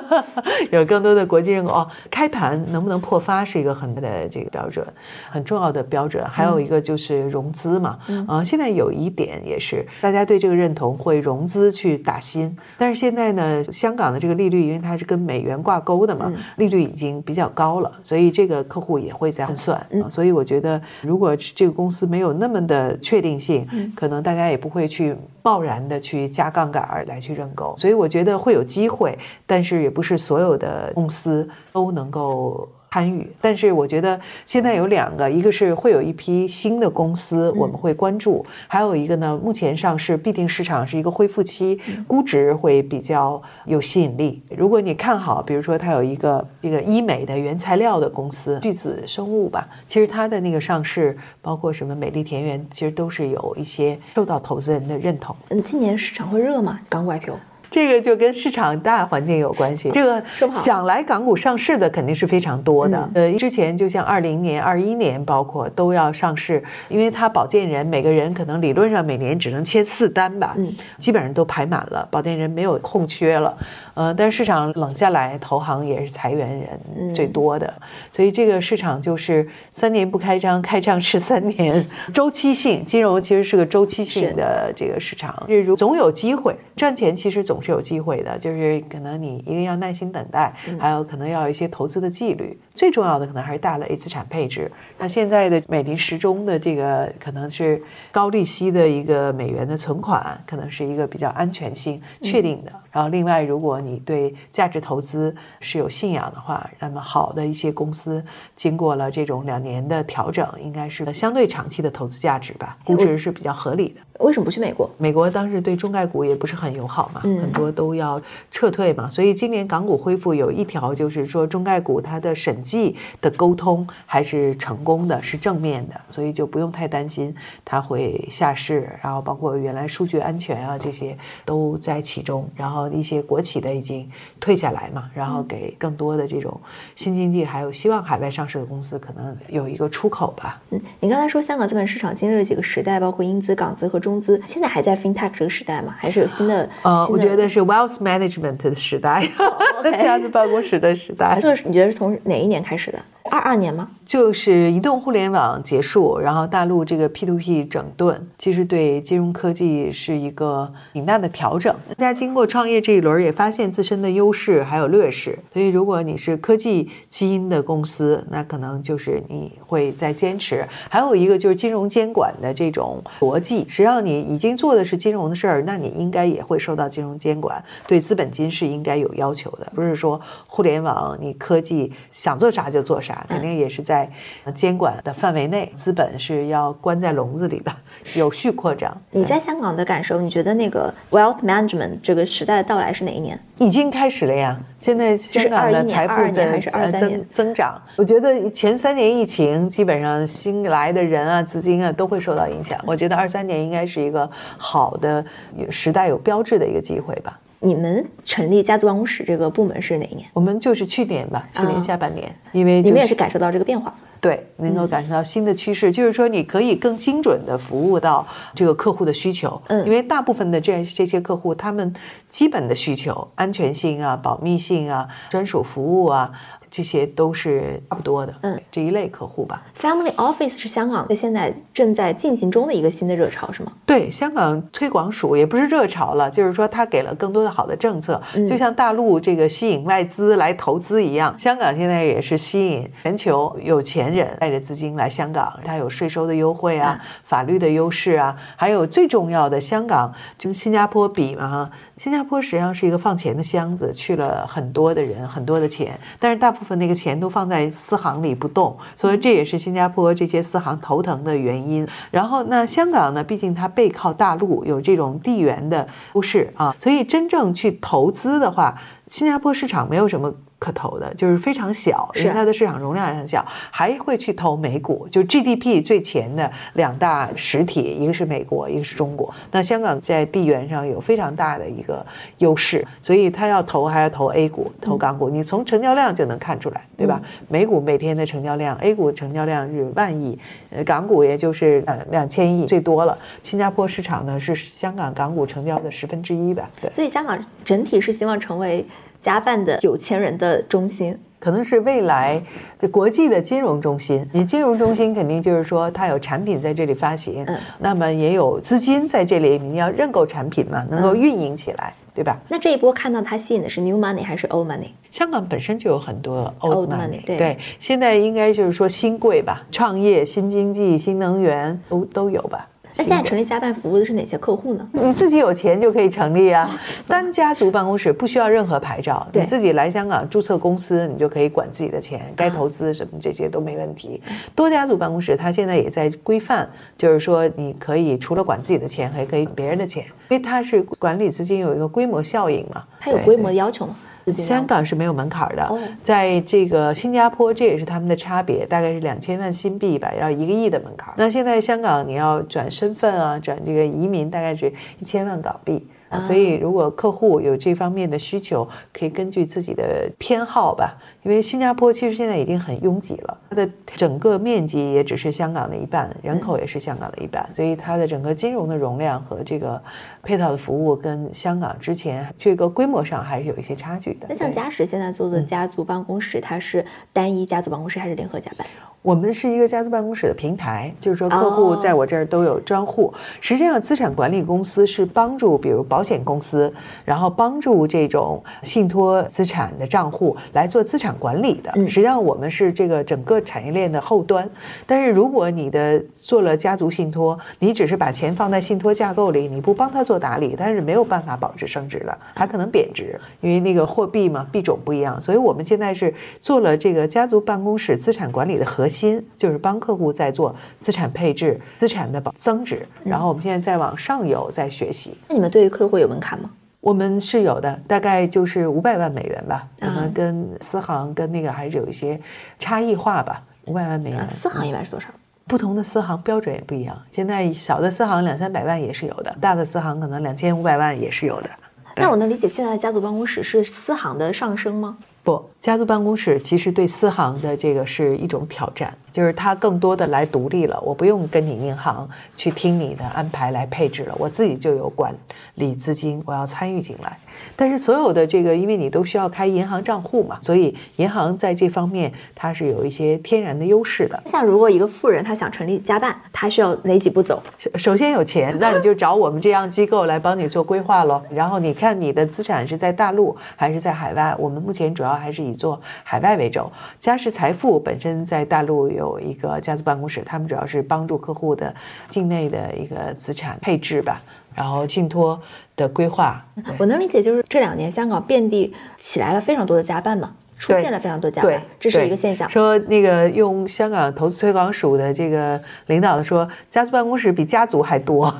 有更多的国际认可哦。开盘能不能破发是一个很大的这个标准，很重要的标准。还有一个就是融资嘛，啊，现在有一点也是大家对这个认同，会融资去打新。但是现在呢，香港的这个利率，因为它是跟美元挂钩的嘛，利率已经比较高了，所以这个客户也会在算。所以我觉得，如果这个公司没有那么的确定性，可能大家也不会去贸然的去加杠杆儿来去认购。所以我觉得会有机会，但是也不是所有的公司都能够。参与，但是我觉得现在有两个，一个是会有一批新的公司我们会关注，还有一个呢，目前上市必定市场是一个恢复期，估值会比较有吸引力。如果你看好，比如说它有一个这个医美的原材料的公司，巨子生物吧，其实它的那个上市，包括什么美丽田园，其实都是有一些受到投资人的认同。嗯，今年市场会热吗？港股 IPO？这个就跟市场大环境有关系。这个想来港股上市的肯定是非常多的。呃，之前就像二零年、二一年，包括都要上市，因为它保荐人每个人可能理论上每年只能签四单吧，基本上都排满了，保荐人没有空缺了。呃，但是市场冷下来，投行也是裁员人最多的，所以这个市场就是三年不开张，开张是三年，周期性金融其实是个周期性的这个市场，如总有机会赚钱，其实总是有机会的，就是可能你一定要耐心等待，还有可能要有一些投资的纪律，最重要的可能还是大类资产配置。那现在的美林时钟的这个可能是高利息的一个美元的存款，可能是一个比较安全性确定的。然后另外，如果你对价值投资是有信仰的话，那么好的一些公司经过了这种两年的调整，应该是相对长期的投资价值吧，估值是比较合理的。为什么不去美国？美国当时对中概股也不是很友好嘛，很多都要撤退嘛。所以今年港股恢复有一条，就是说中概股它的审计的沟通还是成功的，是正面的，所以就不用太担心它会下市。然后包括原来数据安全啊这些都在其中。然后一些国企的已经退下来嘛，然后给更多的这种新经济还有希望海外上市的公司可能有一个出口吧。嗯，你刚才说香港资本市场经历了几个时代，包括英资、港资和中资现在还在 FinTech 这个时代吗？还是有新的？呃，我觉得是 Wealth Management 的时代，这样子办公室的时代。就是你觉得是从哪一年开始的？二二年吗？就是移动互联网结束，然后大陆这个 P to P 整顿，其实对金融科技是一个挺大的调整。大家经过创业这一轮，也发现自身的优势还有劣势。所以，如果你是科技基因的公司，那可能就是你会在坚持。还有一个就是金融监管的这种逻辑，实际上你已经做的是金融的事儿，那你应该也会受到金融监管，对资本金是应该有要求的，不是说互联网你科技想做啥就做啥。肯定也是在监管的范围内，资本是要关在笼子里的，有序扩张。你在香港的感受，你觉得那个 wealth management 这个时代的到来是哪一年？已经开始了呀！现在香港的财富在增增长。我觉得前三年疫情，基本上新来的人啊、资金啊都会受到影响。我觉得二三年应该是一个好的时代有标志的一个机会吧。你们成立家族办公室这个部门是哪一年？我们就是去年吧，去年下半年，因为你们也是感受到这个变化，对，能够感受到新的趋势，就是说你可以更精准的服务到这个客户的需求。嗯，因为大部分的这这些客户，他们基本的需求，安全性啊、保密性啊、专属服务啊。这些都是差不多的，嗯，这一类客户吧。Family Office 是香港的现在正在进行中的一个新的热潮，是吗？对，香港推广署也不是热潮了，就是说它给了更多的好的政策，就像大陆这个吸引外资来投资一样，香港现在也是吸引全球有钱人带着资金来香港，它有税收的优惠啊，法律的优势啊，还有最重要的，香港跟新加坡比嘛，哈新加坡实际上是一个放钱的箱子，去了很多的人，很多的钱，但是大。部分那个钱都放在私行里不动，所以这也是新加坡这些私行头疼的原因。然后那香港呢，毕竟它背靠大陆，有这种地缘的优势啊，所以真正去投资的话，新加坡市场没有什么。可投的，就是非常小，因为它的市场容量很小，还会去投美股，就 GDP 最前的两大实体，一个是美国，一个是中国。那香港在地缘上有非常大的一个优势，所以它要投还要投 A 股，投港股，你从成交量就能看出来，对吧？美股每天的成交量，A 股成交量是万亿，呃，港股也就是呃两千亿最多了。新加坡市场呢是香港港股成交的十分之一吧？对，所以香港整体是希望成为家办的有钱人的中心。可能是未来的国际的金融中心。你金融中心肯定就是说，它有产品在这里发行，那么也有资金在这里，你要认购产品嘛，能够运营起来，对吧？那这一波看到它吸引的是 new money 还是 old money？香港本身就有很多 old money，对，现在应该就是说新贵吧，创业、新经济、新能源都都有吧。那现在成立家办服务的是哪些客户呢？你自己有钱就可以成立啊，单家族办公室不需要任何牌照，你自己来香港注册公司，你就可以管自己的钱，该投资什么这些都没问题。多家族办公室它现在也在规范，就是说你可以除了管自己的钱，还可以别人的钱，因为它是管理资金有一个规模效应嘛。它有规模的要求吗？香港是没有门槛的，在这个新加坡，这也是他们的差别，大概是两千万新币吧，要一个亿的门槛。那现在香港你要转身份啊，转这个移民，大概是一千万港币。所以，如果客户有这方面的需求，可以根据自己的偏好吧。因为新加坡其实现在已经很拥挤了，它的整个面积也只是香港的一半，人口也是香港的一半，所以它的整个金融的容量和这个配套的服务跟香港之前这个规模上还是有一些差距的。那像嘉实现在做的家族办公室，它是单一家族办公室还是联合家办？我们是一个家族办公室的平台，就是说客户在我这儿都有专户。实际上，资产管理公司是帮助，比如保险公司，然后帮助这种信托资产的账户来做资产管理的。实际上，我们是这个整个产业链的后端。但是，如果你的做了家族信托，你只是把钱放在信托架构里，你不帮他做打理，但是没有办法保值升值的，还可能贬值，因为那个货币嘛，币种不一样。所以我们现在是做了这个家族办公室资产管理的核心。就是帮客户在做资产配置、资产的保增值，然后我们现在在往上游在学习。那你们对于客户有门槛吗？我们是有的，大概就是五百万美元吧。我们跟私行跟那个还是有一些差异化吧。五百万美元，私行一般是多少？不同的私行标准也不一样。现在小的私行两三百万也是有的，大的私行可能两千五百万也是有的。那我能理解，现在家族办公室是私行的上升吗？不，家族办公室其实对私行的这个是一种挑战，就是它更多的来独立了，我不用跟你银行去听你的安排来配置了，我自己就有管理资金，我要参与进来。但是所有的这个，因为你都需要开银行账户嘛，所以银行在这方面它是有一些天然的优势的。像如果一个富人他想成立家办，他需要哪几步走？首先有钱，那你就找我们这样机构来帮你做规划喽。然后你看你的资产是在大陆还是在海外？我们目前主要还是以做海外为主。嘉实财富本身在大陆有一个家族办公室，他们主要是帮助客户的境内的一个资产配置吧。然后信托的规划，我能理解，就是这两年香港遍地起来了非常多的加办嘛，出现了非常多家办，这是一个现象。说那个用香港投资推广署的这个领导的说，家族办公室比家族还多，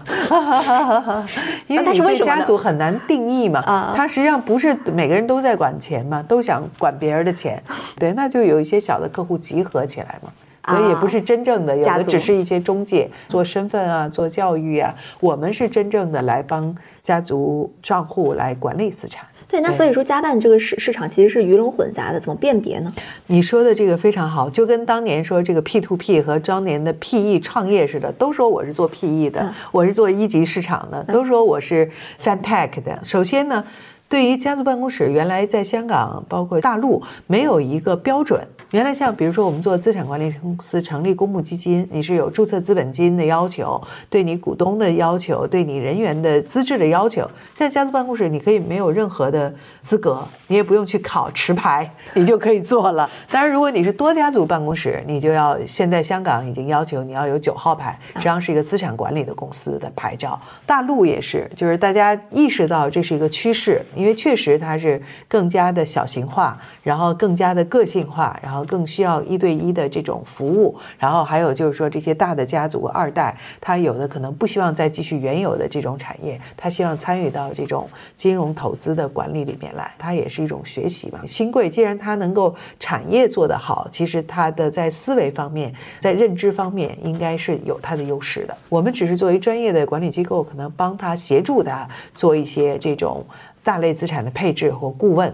因为你对家族很难定义嘛。啊，他实际上不是每个人都在管钱嘛，都想管别人的钱，对，那就有一些小的客户集合起来嘛。所以也不是真正的，有的只是一些中介做身份啊，做教育啊。我们是真正的来帮家族账户来管理资产。对，那所以说家办这个市市场其实是鱼龙混杂的，怎么辨别呢？你说的这个非常好，就跟当年说这个 P to P 和当年的 PE 创业似的，都说我是做 PE 的，我是做一级市场的，都说我是 FinTech 的。首先呢，对于家族办公室，原来在香港包括大陆没有一个标准。原来像比如说我们做资产管理公司成立公募基金，你是有注册资本金的要求，对你股东的要求，对你人员的资质的要求。现在家族办公室你可以没有任何的资格，你也不用去考持牌，你就可以做了。当然，如果你是多家族办公室，你就要现在香港已经要求你要有九号牌，实际上是一个资产管理的公司的牌照。大陆也是，就是大家意识到这是一个趋势，因为确实它是更加的小型化，然后更加的个性化，然后。后更需要一对一的这种服务，然后还有就是说这些大的家族二代，他有的可能不希望再继续原有的这种产业，他希望参与到这种金融投资的管理里面来，它也是一种学习嘛。新贵既然他能够产业做得好，其实他的在思维方面，在认知方面应该是有他的优势的。我们只是作为专业的管理机构，可能帮他协助他做一些这种大类资产的配置或顾问。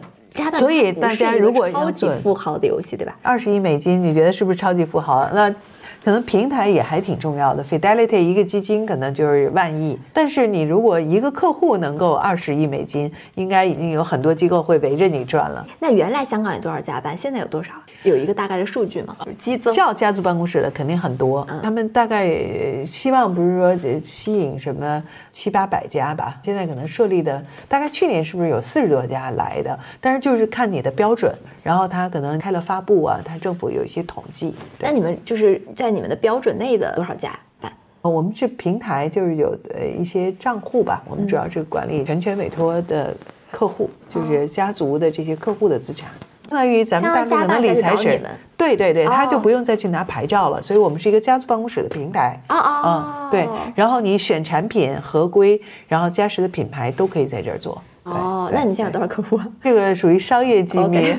所以大家如果超级富豪的游戏，对吧？二十亿美金，你觉得是不是超级富豪？那？可能平台也还挺重要的，Fidelity 一个基金可能就是万亿，但是你如果一个客户能够二十亿美金，应该已经有很多机构会围着你转了。那原来香港有多少家办？现在有多少？有一个大概的数据吗？激增叫家族办公室的肯定很多，他们大概希望不是说吸引什么七八百家吧？现在可能设立的大概去年是不是有四十多家来的？但是就是看你的标准，然后他可能开了发布啊，他政府有一些统计。那你们就是在。你们的标准内的多少家办？我们是平台，就是有呃一些账户吧。我们主要是管理全权委托的客户，就是家族的这些客户的资产，相当于咱们大陆可能理财师，对对对，他就不用再去拿牌照了。所以我们是一个家族办公室的平台啊啊，对。然后你选产品合规，然后嘉实的品牌都可以在这儿做。哦，那你现在有多少客户啊？这个属于商业机密。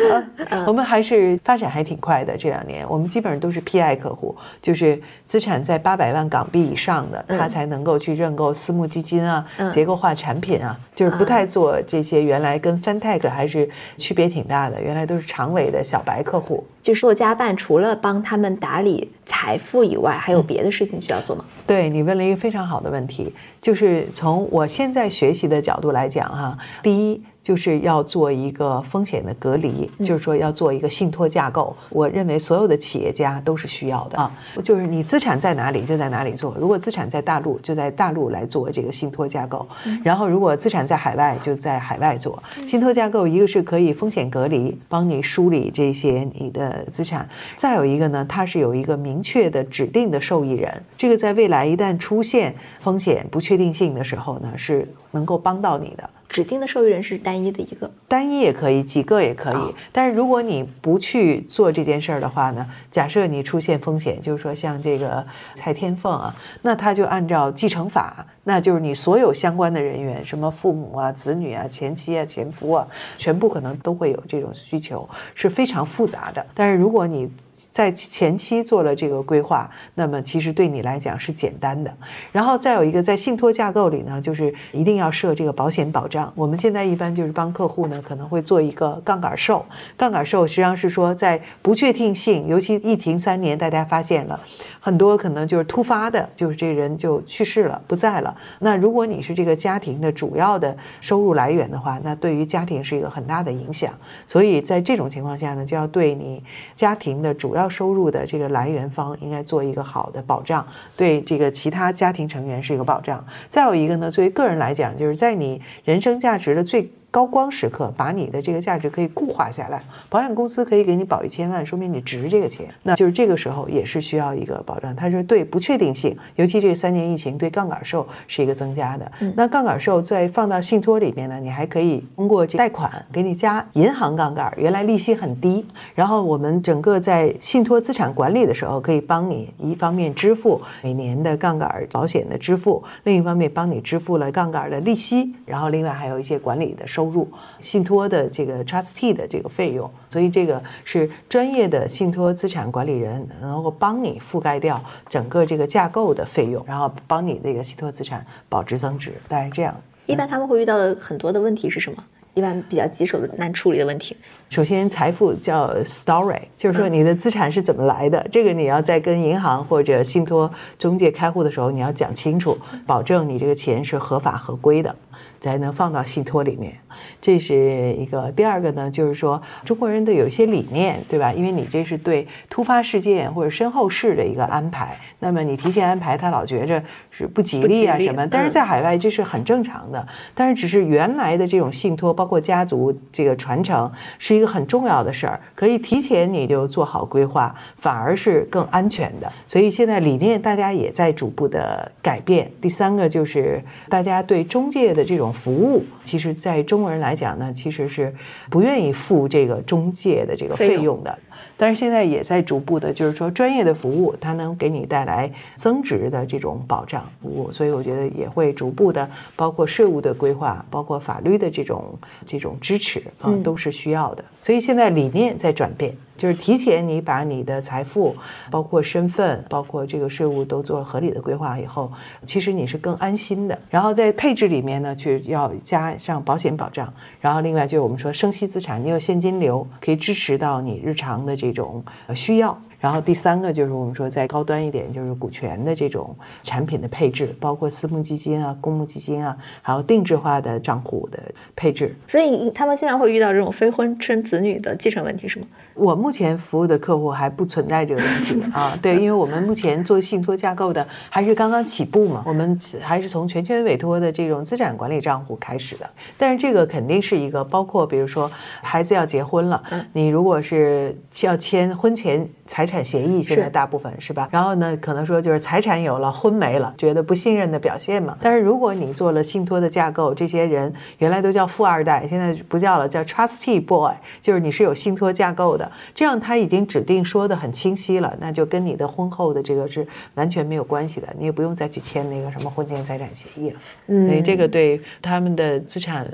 我们还是发展还挺快的，这两年我们基本上都是 PI 客户，就是资产在八百万港币以上的，他才能够去认购私募基金啊、结构化产品啊，就是不太做这些。原来跟 FinTech 还是区别挺大的，原来都是长尾的小白客户。就是做家办，除了帮他们打理财富以外，还有别的事情需要做吗？对你问了一个非常好的问题，就是从我现在学习的角度来讲，哈，第一。就是要做一个风险的隔离，就是说要做一个信托架构。我认为所有的企业家都是需要的啊，就是你资产在哪里就在哪里做。如果资产在大陆，就在大陆来做这个信托架构；然后如果资产在海外，就在海外做信托架构。一个是可以风险隔离，帮你梳理这些你的资产；再有一个呢，它是有一个明确的指定的受益人。这个在未来一旦出现风险不确定性的时候呢，是能够帮到你的。指定的受益人是单一的一个，单一也可以，几个也可以。但是如果你不去做这件事儿的话呢，假设你出现风险，就是说像这个蔡天凤啊，那他就按照继承法，那就是你所有相关的人员，什么父母啊、子女啊、前妻啊、前夫啊，全部可能都会有这种需求，是非常复杂的。但是如果你在前期做了这个规划，那么其实对你来讲是简单的。然后再有一个，在信托架构里呢，就是一定要设这个保险保障。我们现在一般就是帮客户呢，可能会做一个杠杆售。杠杆售实际上是说，在不确定性，尤其疫情三年，大家发现了。很多可能就是突发的，就是这人就去世了，不在了。那如果你是这个家庭的主要的收入来源的话，那对于家庭是一个很大的影响。所以在这种情况下呢，就要对你家庭的主要收入的这个来源方应该做一个好的保障，对这个其他家庭成员是一个保障。再有一个呢，作为个人来讲，就是在你人生价值的最。高光时刻，把你的这个价值可以固化下来，保险公司可以给你保一千万，说明你值这个钱，那就是这个时候也是需要一个保障。他说对不确定性，尤其这三年疫情对杠杆售是一个增加的。那杠杆售再放到信托里面呢，你还可以通过贷款给你加银行杠杆，原来利息很低，然后我们整个在信托资产管理的时候，可以帮你一方面支付每年的杠杆保险的支付，另一方面帮你支付了杠杆的利息，然后另外还有一些管理的收。入信托的这个 trustee 的这个费用，所以这个是专业的信托资产管理人能够帮你覆盖掉整个这个架构的费用，然后帮你这个信托资产保值增值，大概是这样。一般他们会遇到的很多的问题是什么？一般比较棘手的难处理的问题。首先，财富叫 story，就是说你的资产是怎么来的，这个你要在跟银行或者信托中介开户的时候，你要讲清楚，保证你这个钱是合法合规的。才能放到信托里面，这是一个。第二个呢，就是说中国人的有一些理念，对吧？因为你这是对突发事件或者身后事的一个安排，那么你提前安排，他老觉着是不吉利啊什么。但是在海外这是很正常的。但是只是原来的这种信托，包括家族这个传承，是一个很重要的事儿，可以提前你就做好规划，反而是更安全的。所以现在理念大家也在逐步的改变。第三个就是大家对中介的这种。种服务，其实在中国人来讲呢，其实是不愿意付这个中介的这个费用的。但是现在也在逐步的，就是说专业的服务，它能给你带来增值的这种保障服务，所以我觉得也会逐步的，包括税务的规划，包括法律的这种这种支持啊，都是需要的。所以现在理念在转变。就是提前你把你的财富，包括身份，包括这个税务都做了合理的规划以后，其实你是更安心的。然后在配置里面呢，去要加上保险保障。然后另外就是我们说生息资产，你有现金流可以支持到你日常的这种需要。然后第三个就是我们说再高端一点，就是股权的这种产品的配置，包括私募基金啊、公募基金啊，还有定制化的账户的配置。所以他们经常会遇到这种非婚生子女的继承问题，是吗？我目前服务的客户还不存在这个问题 啊，对，因为我们目前做信托架构的还是刚刚起步嘛，我们还是从全权委托的这种资产管理账户开始的。但是这个肯定是一个包括，比如说孩子要结婚了，你如果是要签婚前财产协议，现在大部分是吧？然后呢，可能说就是财产有了，婚没了，觉得不信任的表现嘛。但是如果你做了信托的架构，这些人原来都叫富二代，现在不叫了，叫 trustee boy，就是你是有信托架构的。这样他已经指定说的很清晰了，那就跟你的婚后的这个是完全没有关系的，你也不用再去签那个什么婚前财产协议了。嗯，所以这个对他们的资产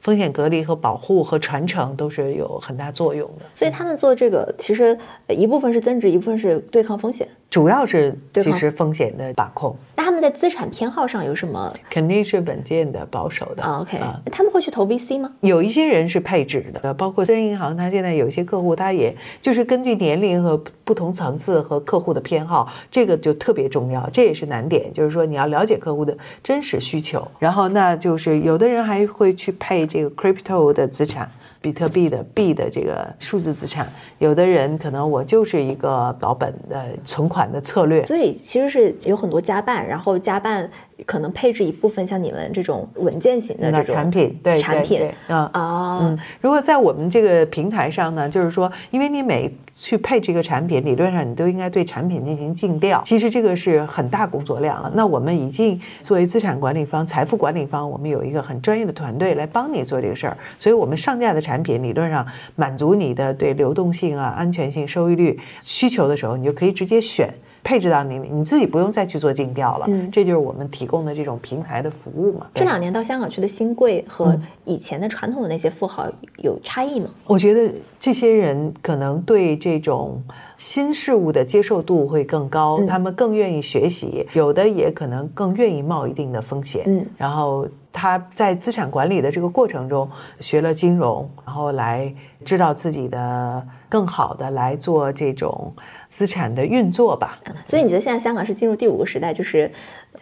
风险隔离和保护和传承都是有很大作用的。所以他们做这个其实一部分是增值，一部分是对抗风险，主要是其实风险的把控。那他们在资产偏好上有什么？肯定是稳健的、保守的。OK，他们会去投 VC 吗？有一些人是配置的，包括私人银行，他现在有一些客户，他也就是根据年龄和不同层次和客户的偏好，这个就特别重要。这也是难点，就是说你要了解客户的真实需求。然后，那就是有的人还会去配这个 crypto 的资产。比特币的币的这个数字资产，有的人可能我就是一个保本的存款的策略，所以其实是有很多加办，然后加办可能配置一部分像你们这种稳健型的这种产品，对产品。啊啊，嗯，如果在我们这个平台上呢，就是说，因为你每去配这个产品，理论上你都应该对产品进行尽调，其实这个是很大工作量了。那我们已经作为资产管理方、财富管理方，我们有一个很专业的团队来帮你做这个事儿，所以我们上架的产产品理论上满足你的对流动性啊、安全性、收益率需求的时候，你就可以直接选配置到你，你自己不用再去做尽调了。嗯，这就是我们提供的这种平台的服务嘛。这两年到香港去的新贵和以前的传统的那些富豪有差异吗？我觉得这些人可能对这种新事物的接受度会更高，他们更愿意学习，有的也可能更愿意冒一定的风险。嗯，然后。他在资产管理的这个过程中学了金融，然后来知道自己的更好的来做这种资产的运作吧。所以你觉得现在香港是进入第五个时代，就是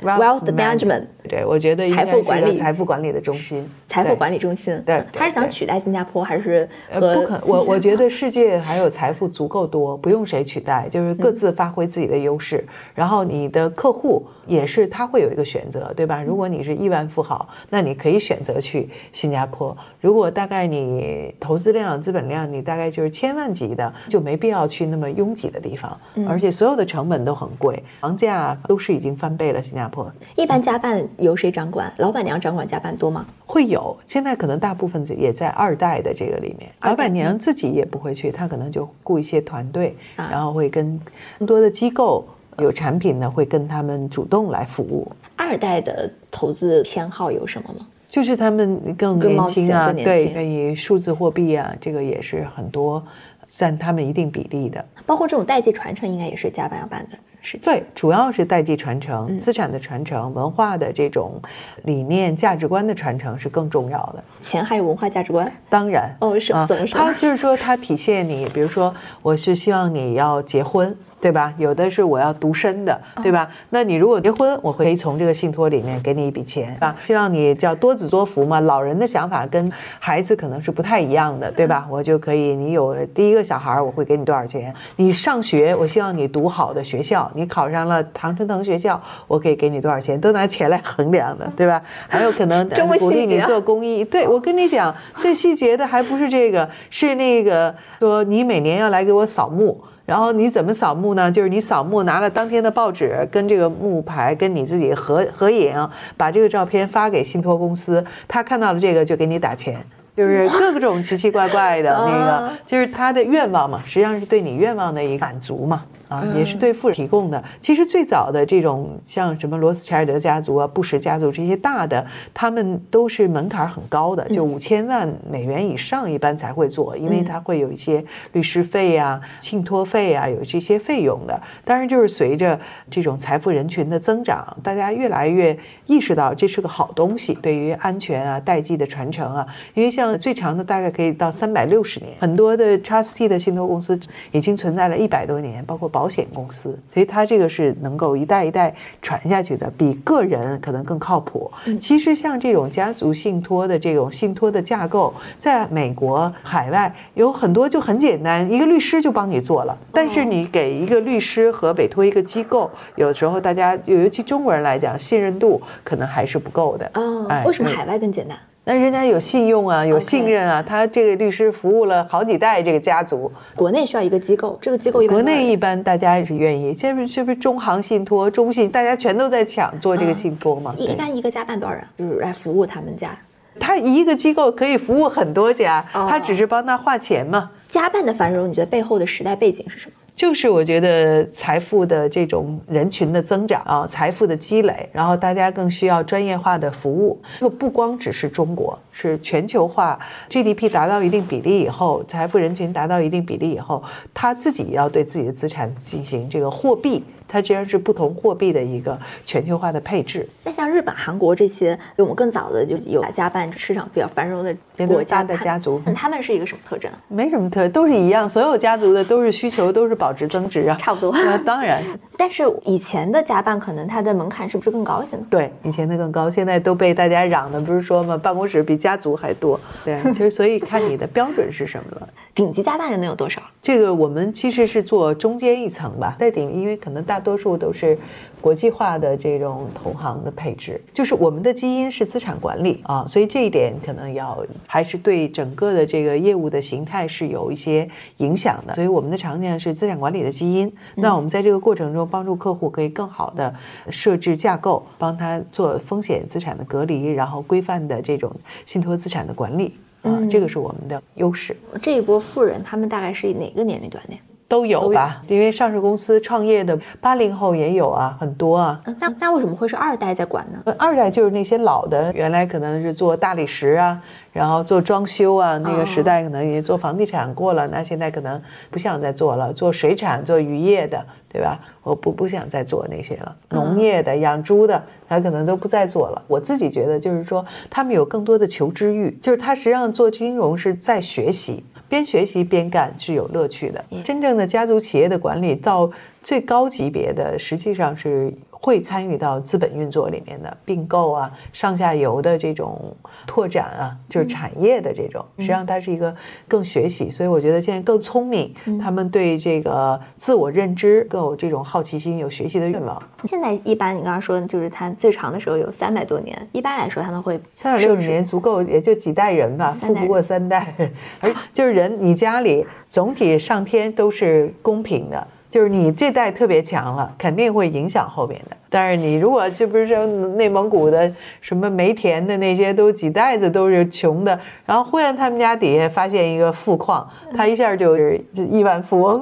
？Wealth management，对我觉得财富管理、财富管理的中心，财富管理中心。对，他是想取代新加坡，还是呃不可？我我觉得世界还有财富足够多，不用谁取代，就是各自发挥自己的优势。然后你的客户也是，他会有一个选择，对吧？如果你是亿万富豪，那你可以选择去新加坡。如果大概你投资量、资本量，你大概就是千万级的，就没必要去那么拥挤的地方，而且所有的成本都很贵，房价都是已经翻倍了。新加坡。一般家办由谁掌管？老板娘掌管家办多吗？会有，现在可能大部分也在二代的这个里面。老板娘自己也不会去，她可能就雇一些团队，然后会跟更多的机构有产品呢，会跟他们主动来服务。二代的投资偏好有什么吗？就是他们更年轻啊，对，愿意数字货币啊，这个也是很多占他们一定比例的。包括这种代际传承，应该也是家办要办的。对，主要是代际传承、资产的传承、文化的这种理念、价值观的传承是更重要的。钱还有文化价值观？当然哦，是怎么说？它就是说，它体现你，比如说，我是希望你要结婚。对吧？有的是我要独身的，对吧？那你如果结婚，我可以从这个信托里面给你一笔钱啊。希望你叫多子多福嘛。老人的想法跟孩子可能是不太一样的，对吧？我就可以，你有了第一个小孩，我会给你多少钱？你上学，我希望你读好的学校，你考上了唐春藤学校，我可以给你多少钱？都拿钱来衡量的，对吧？还有可能 鼓励你做公益。对我跟你讲，最细节的还不是这个，是那个说你每年要来给我扫墓。然后你怎么扫墓呢？就是你扫墓拿了当天的报纸跟这个墓牌跟你自己合合影，把这个照片发给信托公司，他看到了这个就给你打钱。就是各种奇奇怪怪的那个，就是他的愿望嘛，实际上是对你愿望的一个满足嘛。啊，也是对富人提供的。其实最早的这种像什么罗斯柴尔德家族啊、布什家族这些大的，他们都是门槛很高的，就五千万美元以上一般才会做，因为它会有一些律师费啊、信托费啊，有这些费用的。当然，就是随着这种财富人群的增长，大家越来越意识到这是个好东西，对于安全啊、代际的传承啊，因为像最长的大概可以到三百六十年，很多的 trustee 的信托公司已经存在了一百多年，包括保。保险公司，所以它这个是能够一代一代传下去的，比个人可能更靠谱。其实像这种家族信托的这种信托的架构，在美国海外有很多就很简单，一个律师就帮你做了。但是你给一个律师和委托一个机构，有时候大家尤其中国人来讲，信任度可能还是不够的。哦，为什么海外更简单？那人家有信用啊，有信任啊，他这个律师服务了好几代这个家族。国内需要一个机构，这个机构一般国内一般大家也是愿意。现在是不是中行信托、中信，大家全都在抢做这个信托嘛？一般一个家办多少人？就是来服务他们家。他一个机构可以服务很多家，他只是帮他划钱嘛。家办的繁荣，你觉得背后的时代背景是什么？就是我觉得财富的这种人群的增长啊，财富的积累，然后大家更需要专业化的服务。这个不光只是中国，是全球化。GDP 达到一定比例以后，财富人群达到一定比例以后，他自己要对自己的资产进行这个货币。它实际上是不同货币的一个全球化的配置。那像日本、韩国这些，比我们更早的就有家办市场比较繁荣的国家的家族，那他们是一个什么特征？没什么特，都是一样，所有家族的都是需求都是保值增值啊，差不多。那当然，但是以前的家办可能它的门槛是不是更高一些呢？对，以前的更高，现在都被大家嚷的，不是说吗？办公室比家族还多。对，其实所以看你的标准是什么了。顶级加办又能有多少？这个我们其实是做中间一层吧，在顶，因为可能大多数都是国际化的这种同行的配置，就是我们的基因是资产管理啊，所以这一点可能要还是对整个的这个业务的形态是有一些影响的。所以我们的常见是资产管理的基因，那我们在这个过程中帮助客户可以更好的设置架构，帮他做风险资产的隔离，然后规范的这种信托资产的管理。啊，这个是我们的优势。这一波富人，他们大概是哪个年龄段的？都有吧，因为上市公司创业的八零后也有啊，很多啊。那那为什么会是二代在管呢？二代就是那些老的，原来可能是做大理石啊，然后做装修啊，那个时代可能已经做房地产过了，那现在可能不想再做了，做水产、做渔业的，对吧？我不不想再做那些了，农业的、养猪的，他可能都不再做了。我自己觉得就是说，他们有更多的求知欲，就是他实际上做金融是在学习。边学习边干是有乐趣的。真正的家族企业的管理到最高级别的，实际上是。会参与到资本运作里面的并购啊，上下游的这种拓展啊，就是产业的这种，实际上它是一个更学习，所以我觉得现在更聪明，他们对这个自我认知更有这种好奇心，有学习的愿望。现在一般你刚刚说，就是它最长的时候有三百多年，一般来说他们会三百六十年足够，也就几代人吧，富不过三代，而就是人，你家里总体上天都是公平的。就是你这代特别强了，肯定会影响后面的。但是你如果这不是说内蒙古的什么煤田的那些，都几代子都是穷的，然后忽然他们家底下发现一个富矿，他一下就是亿万富翁，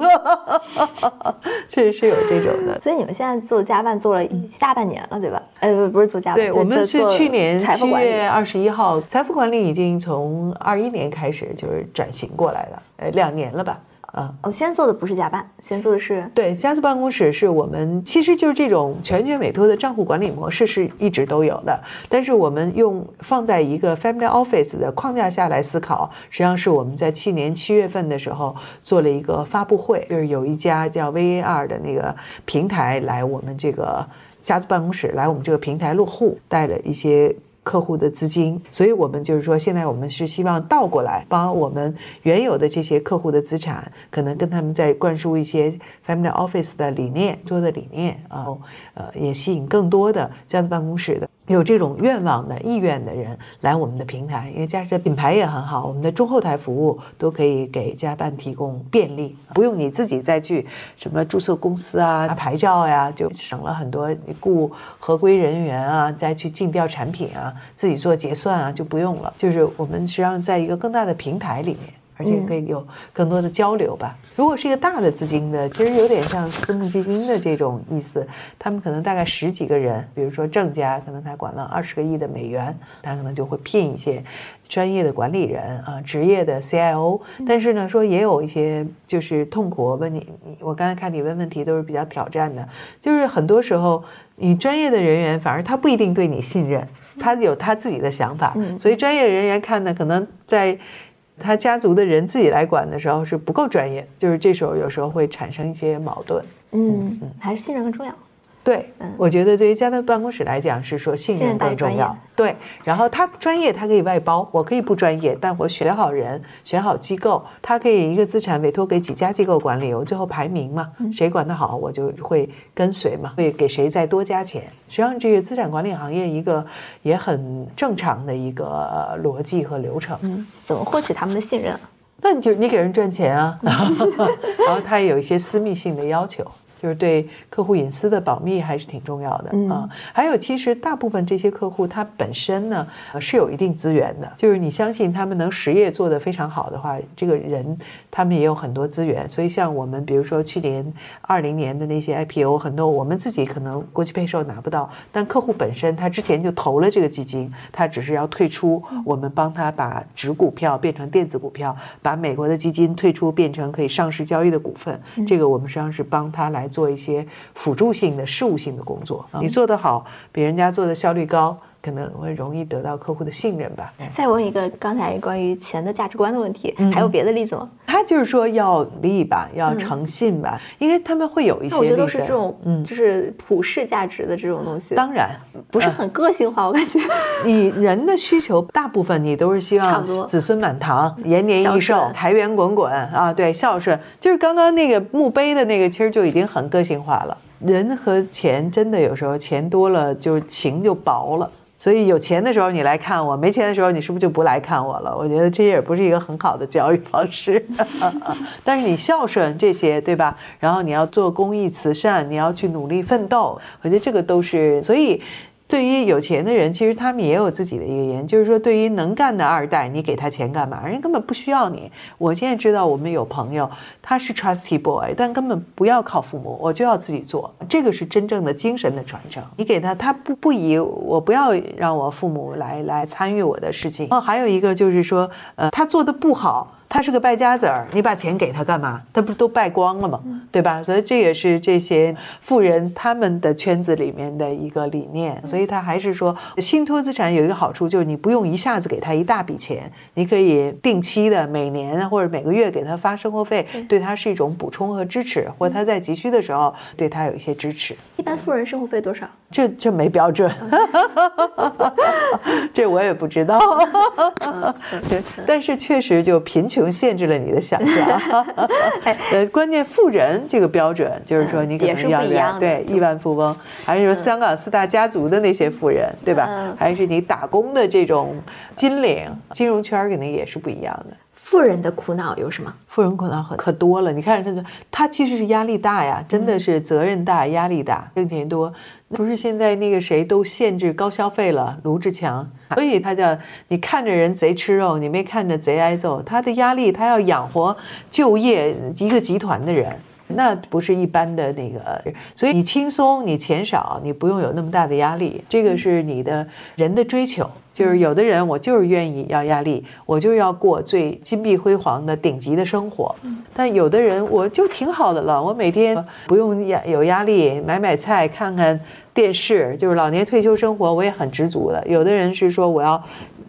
确实是有这种的。所以你们现在做家办做了大半年了，对吧？呃，不不是做家办，对我们是去年七月二十一号，财富管理已经从二一年开始就是转型过来了，呃，两年了吧。啊，我先做的不是家办，先做的是对家族办公室，是我们其实就是这种全权委托的账户管理模式是一直都有的，但是我们用放在一个 family office 的框架下来思考，实际上是我们在去年七月份的时候做了一个发布会，就是有一家叫 VAR 的那个平台来我们这个家族办公室来我们这个平台落户，带了一些。客户的资金，所以我们就是说，现在我们是希望倒过来，帮我们原有的这些客户的资产，可能跟他们在灌输一些 family office 的理念，多的理念啊，呃，也吸引更多的这样的办公室的。有这种愿望的意愿的人来我们的平台，因为嘉实的品牌也很好，我们的中后台服务都可以给家办提供便利，不用你自己再去什么注册公司啊、牌照呀，就省了很多雇合规人员啊，再去尽调产品啊，自己做结算啊就不用了。就是我们实际上在一个更大的平台里面。而且可以有更多的交流吧。如果是一个大的资金的，其实有点像私募基金的这种意思。他们可能大概十几个人，比如说郑家，可能他管了二十个亿的美元，他可能就会聘一些专业的管理人啊，职业的 CIO。但是呢，说也有一些就是痛苦。我问你，我刚才看你问问题都是比较挑战的，就是很多时候你专业的人员反而他不一定对你信任，他有他自己的想法，所以专业人员看呢，可能在。他家族的人自己来管的时候是不够专业，就是这时候有时候会产生一些矛盾。嗯嗯，还是信任更重要。对，我觉得对于家的办公室来讲是说信任更重要。对，然后他专业，他可以外包，我可以不专业，但我选好人，选好机构，他可以一个资产委托给几家机构管理，我最后排名嘛，谁管得好，我就会跟随嘛，会给谁再多加钱。实际上，这个资产管理行业一个也很正常的一个逻辑和流程。嗯，怎么获取他们的信任？那你就你给人赚钱啊，然后他也有一些私密性的要求。就是对客户隐私的保密还是挺重要的啊。还有，其实大部分这些客户他本身呢是有一定资源的，就是你相信他们能实业做得非常好的话，这个人他们也有很多资源。所以像我们比如说去年二零年的那些 IPO，很多我们自己可能国际配售拿不到，但客户本身他之前就投了这个基金，他只是要退出，我们帮他把纸股票变成电子股票，把美国的基金退出变成可以上市交易的股份。这个我们实际上是帮他来。做一些辅助性的事务性的工作，你做得好，比人家做的效率高。可能会容易得到客户的信任吧。再问一个刚才关于钱的价值观的问题，还有别的例子吗？他就是说要利吧，要诚信吧，因为他们会有一些。我觉得都是这种，嗯，就是普世价值的这种东西。当然不是很个性化，我感觉。你人的需求大部分你都是希望子孙满堂、延年益寿、财源滚滚啊，对，孝顺。就是刚刚那个墓碑的那个，其实就已经很个性化了。人和钱真的有时候钱多了，就是情就薄了。所以有钱的时候你来看我，没钱的时候你是不是就不来看我了？我觉得这也不是一个很好的教育方式。但是你孝顺这些，对吧？然后你要做公益慈善，你要去努力奋斗，我觉得这个都是所以。对于有钱的人，其实他们也有自己的一个原因，就是说，对于能干的二代，你给他钱干嘛？人家根本不需要你。我现在知道，我们有朋友，他是 trusty boy，但根本不要靠父母，我就要自己做。这个是真正的精神的传承。你给他，他不不以我不要让我父母来来参与我的事情。哦，还有一个就是说，呃，他做的不好。他是个败家子儿，你把钱给他干嘛？他不是都败光了吗？对吧？所以这也是这些富人他们的圈子里面的一个理念。所以他还是说，信托资产有一个好处，就是你不用一下子给他一大笔钱，你可以定期的每年或者每个月给他发生活费，对他是一种补充和支持，或他在急需的时候对他有一些支持。一般富人生活费多少？这这没标准，这我也不知道。对，但是确实就贫穷限制了你的想象。呃，关键富人这个标准就是说你可能要对亿万富翁，还是说香港四大家族的那些富人，对吧？还是你打工的这种金领，金融圈肯定也是不一样的。富人的苦恼有什么？富人苦恼很可多了。你看，他他其实是压力大呀，真的是责任大、压力大，挣钱多。不是现在那个谁都限制高消费了，卢志强，所以他叫你看着人贼吃肉，你没看着贼挨揍。他的压力，他要养活就业一个集团的人，那不是一般的那个。所以你轻松，你钱少，你不用有那么大的压力，这个是你的人的追求。就是有的人，我就是愿意要压力，我就要过最金碧辉煌的顶级的生活。但有的人，我就挺好的了，我每天不用压有压力，买买菜，看看电视，就是老年退休生活，我也很知足的。有的人是说我要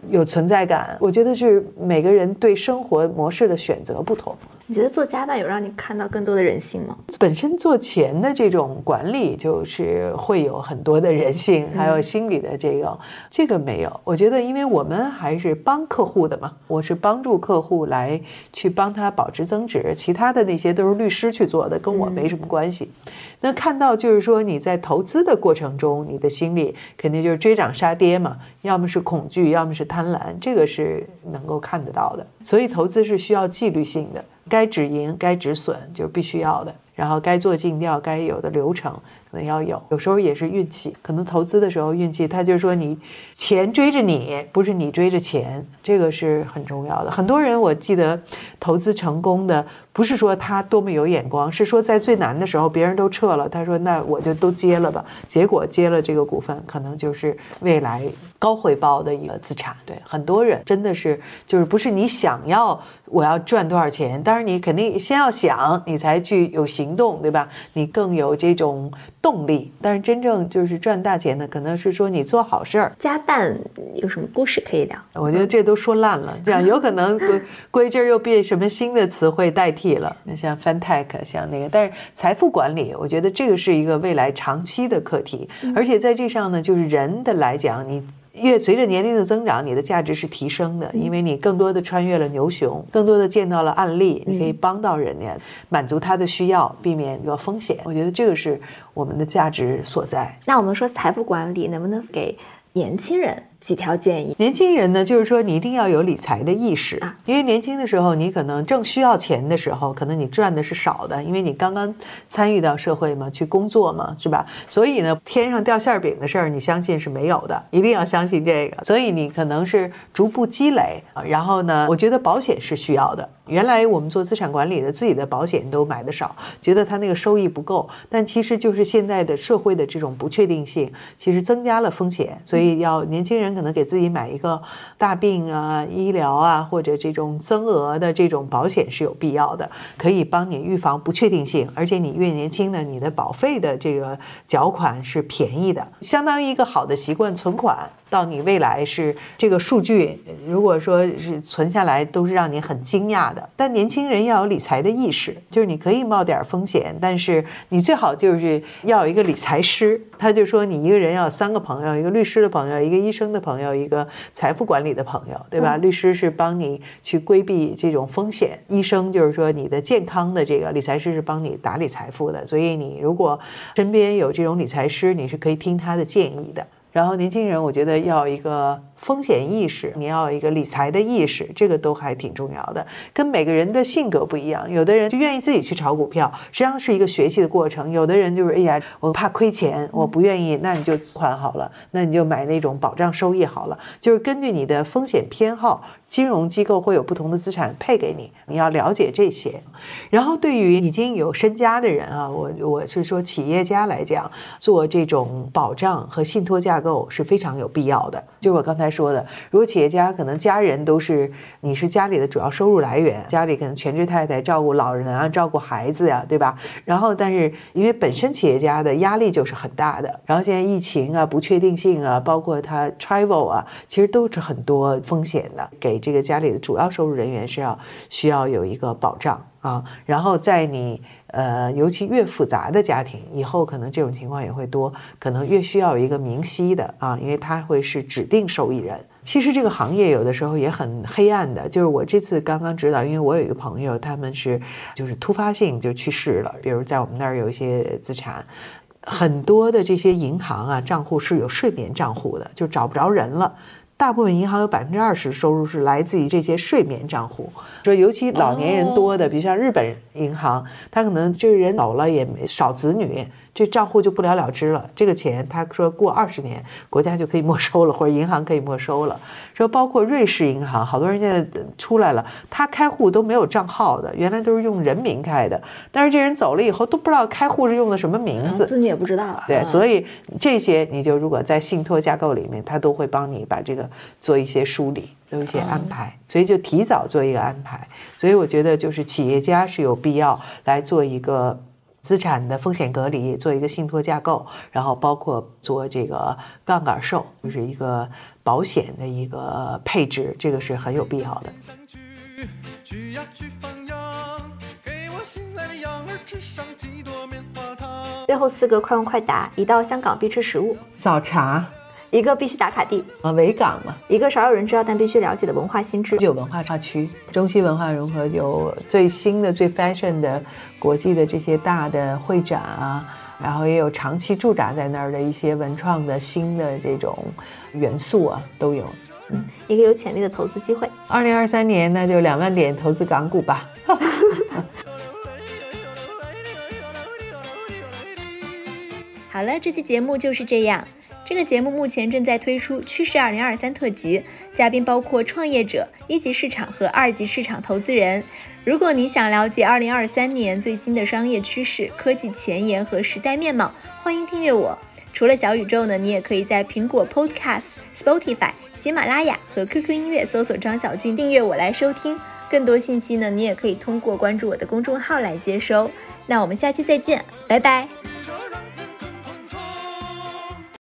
有存在感，我觉得是每个人对生活模式的选择不同。你觉得做家办有让你看到更多的人性吗？本身做钱的这种管理就是会有很多的人性，还有心理的这个，这个没有。我觉得，因为我们还是帮客户的嘛，我是帮助客户来去帮他保值增值，其他的那些都是律师去做的，跟我没什么关系。那看到就是说你在投资的过程中，你的心理肯定就是追涨杀跌嘛，要么是恐惧，要么是贪婪，这个是能够看得到的。所以投资是需要纪律性的。该止盈，该止损，就是必须要的。然后该做尽调，该有的流程。可能要有，有时候也是运气。可能投资的时候运气，他就说你钱追着你，不是你追着钱，这个是很重要的。很多人我记得投资成功的，不是说他多么有眼光，是说在最难的时候别人都撤了，他说那我就都接了吧。结果接了这个股份，可能就是未来高回报的一个资产。对很多人真的是就是不是你想要我要赚多少钱，当然你肯定先要想，你才去有行动，对吧？你更有这种。动力，但是真正就是赚大钱的，可能是说你做好事儿。家办有什么故事可以聊？我觉得这都说烂了，这样有可能归这儿又被什么新的词汇代替了。像 fintech，像那个，但是财富管理，我觉得这个是一个未来长期的课题，而且在这上呢，就是人的来讲，你。越随着年龄的增长，你的价值是提升的，因为你更多的穿越了牛熊，更多的见到了案例，你可以帮到人家，满足他的需要，避免一个风险。我觉得这个是我们的价值所在。那我们说财富管理，能不能给年轻人？几条建议，年轻人呢，就是说你一定要有理财的意识啊，因为年轻的时候你可能正需要钱的时候，可能你赚的是少的，因为你刚刚参与到社会嘛，去工作嘛，是吧？所以呢，天上掉馅饼的事儿，你相信是没有的，一定要相信这个。所以你可能是逐步积累，然后呢，我觉得保险是需要的。原来我们做资产管理的，自己的保险都买的少，觉得它那个收益不够，但其实就是现在的社会的这种不确定性，其实增加了风险，所以要年轻人。可能给自己买一个大病啊、医疗啊，或者这种增额的这种保险是有必要的，可以帮你预防不确定性。而且你越年轻呢，你的保费的这个缴款是便宜的，相当于一个好的习惯存款。到你未来是这个数据，如果说是存下来，都是让你很惊讶的。但年轻人要有理财的意识，就是你可以冒点风险，但是你最好就是要有一个理财师。他就说，你一个人要三个朋友：一个律师的朋友，一个医生的朋友，一个财富管理的朋友，对吧？律师是帮你去规避这种风险，医生就是说你的健康的这个，理财师是帮你打理财富的。所以你如果身边有这种理财师，你是可以听他的建议的。然后年轻人，我觉得要一个。风险意识，你要有一个理财的意识，这个都还挺重要的。跟每个人的性格不一样，有的人就愿意自己去炒股票，实际上是一个学习的过程。有的人就是，哎呀，我怕亏钱，我不愿意，那你就款好了，那你就买那种保障收益好了。就是根据你的风险偏好，金融机构会有不同的资产配给你，你要了解这些。然后对于已经有身家的人啊，我我是说企业家来讲，做这种保障和信托架构是非常有必要的。就我刚才。说的，如果企业家可能家人都是你是家里的主要收入来源，家里可能全职太太照顾老人啊，照顾孩子呀，对吧？然后，但是因为本身企业家的压力就是很大的，然后现在疫情啊、不确定性啊，包括他 travel 啊，其实都是很多风险的。给这个家里的主要收入人员是要需要有一个保障啊，然后在你。呃，尤其越复杂的家庭，以后可能这种情况也会多，可能越需要有一个明晰的啊，因为他会是指定受益人。其实这个行业有的时候也很黑暗的，就是我这次刚刚知道，因为我有一个朋友，他们是就是突发性就去世了，比如在我们那儿有一些资产，很多的这些银行啊账户是有睡眠账户的，就找不着人了。大部分银行有百分之二十收入是来自于这些睡眠账户，说尤其老年人多的，比如像日本银行，他可能这个人老了也没少子女。这账户就不了了之了。这个钱，他说过二十年，国家就可以没收了，或者银行可以没收了。说包括瑞士银行，好多人现在出来了，他开户都没有账号的，原来都是用人名开的。但是这人走了以后，都不知道开户是用的什么名字，子女也不知道。对，所以这些你就如果在信托架构里面，他都会帮你把这个做一些梳理，做一些安排。所以就提早做一个安排。所以我觉得就是企业家是有必要来做一个。资产的风险隔离，做一个信托架构，然后包括做这个杠杆售，就是一个保险的一个配置，这个是很有必要的。最后四个快问快答：一到香港必吃食物，早茶，一个必须打卡地，啊，维港嘛，一个少有人知道但必须了解的文化新知。有文化区，中西文化融合，有最新的、最 fashion 的国际的这些大的会展啊，然后也有长期驻扎在那儿的一些文创的新的这种元素啊，都有。嗯，一个有潜力的投资机会。二零二三年，那就两万点投资港股吧。好了，这期节目就是这样。这个节目目前正在推出《趋势二零二三》特辑，嘉宾包括创业者、一级市场和二级市场投资人。如果你想了解二零二三年最新的商业趋势、科技前沿和时代面貌，欢迎订阅我。除了小宇宙呢，你也可以在苹果 Podcast、Spotify、喜马拉雅和 QQ 音乐搜索张小俊订阅我来收听。更多信息呢，你也可以通过关注我的公众号来接收。那我们下期再见，拜拜。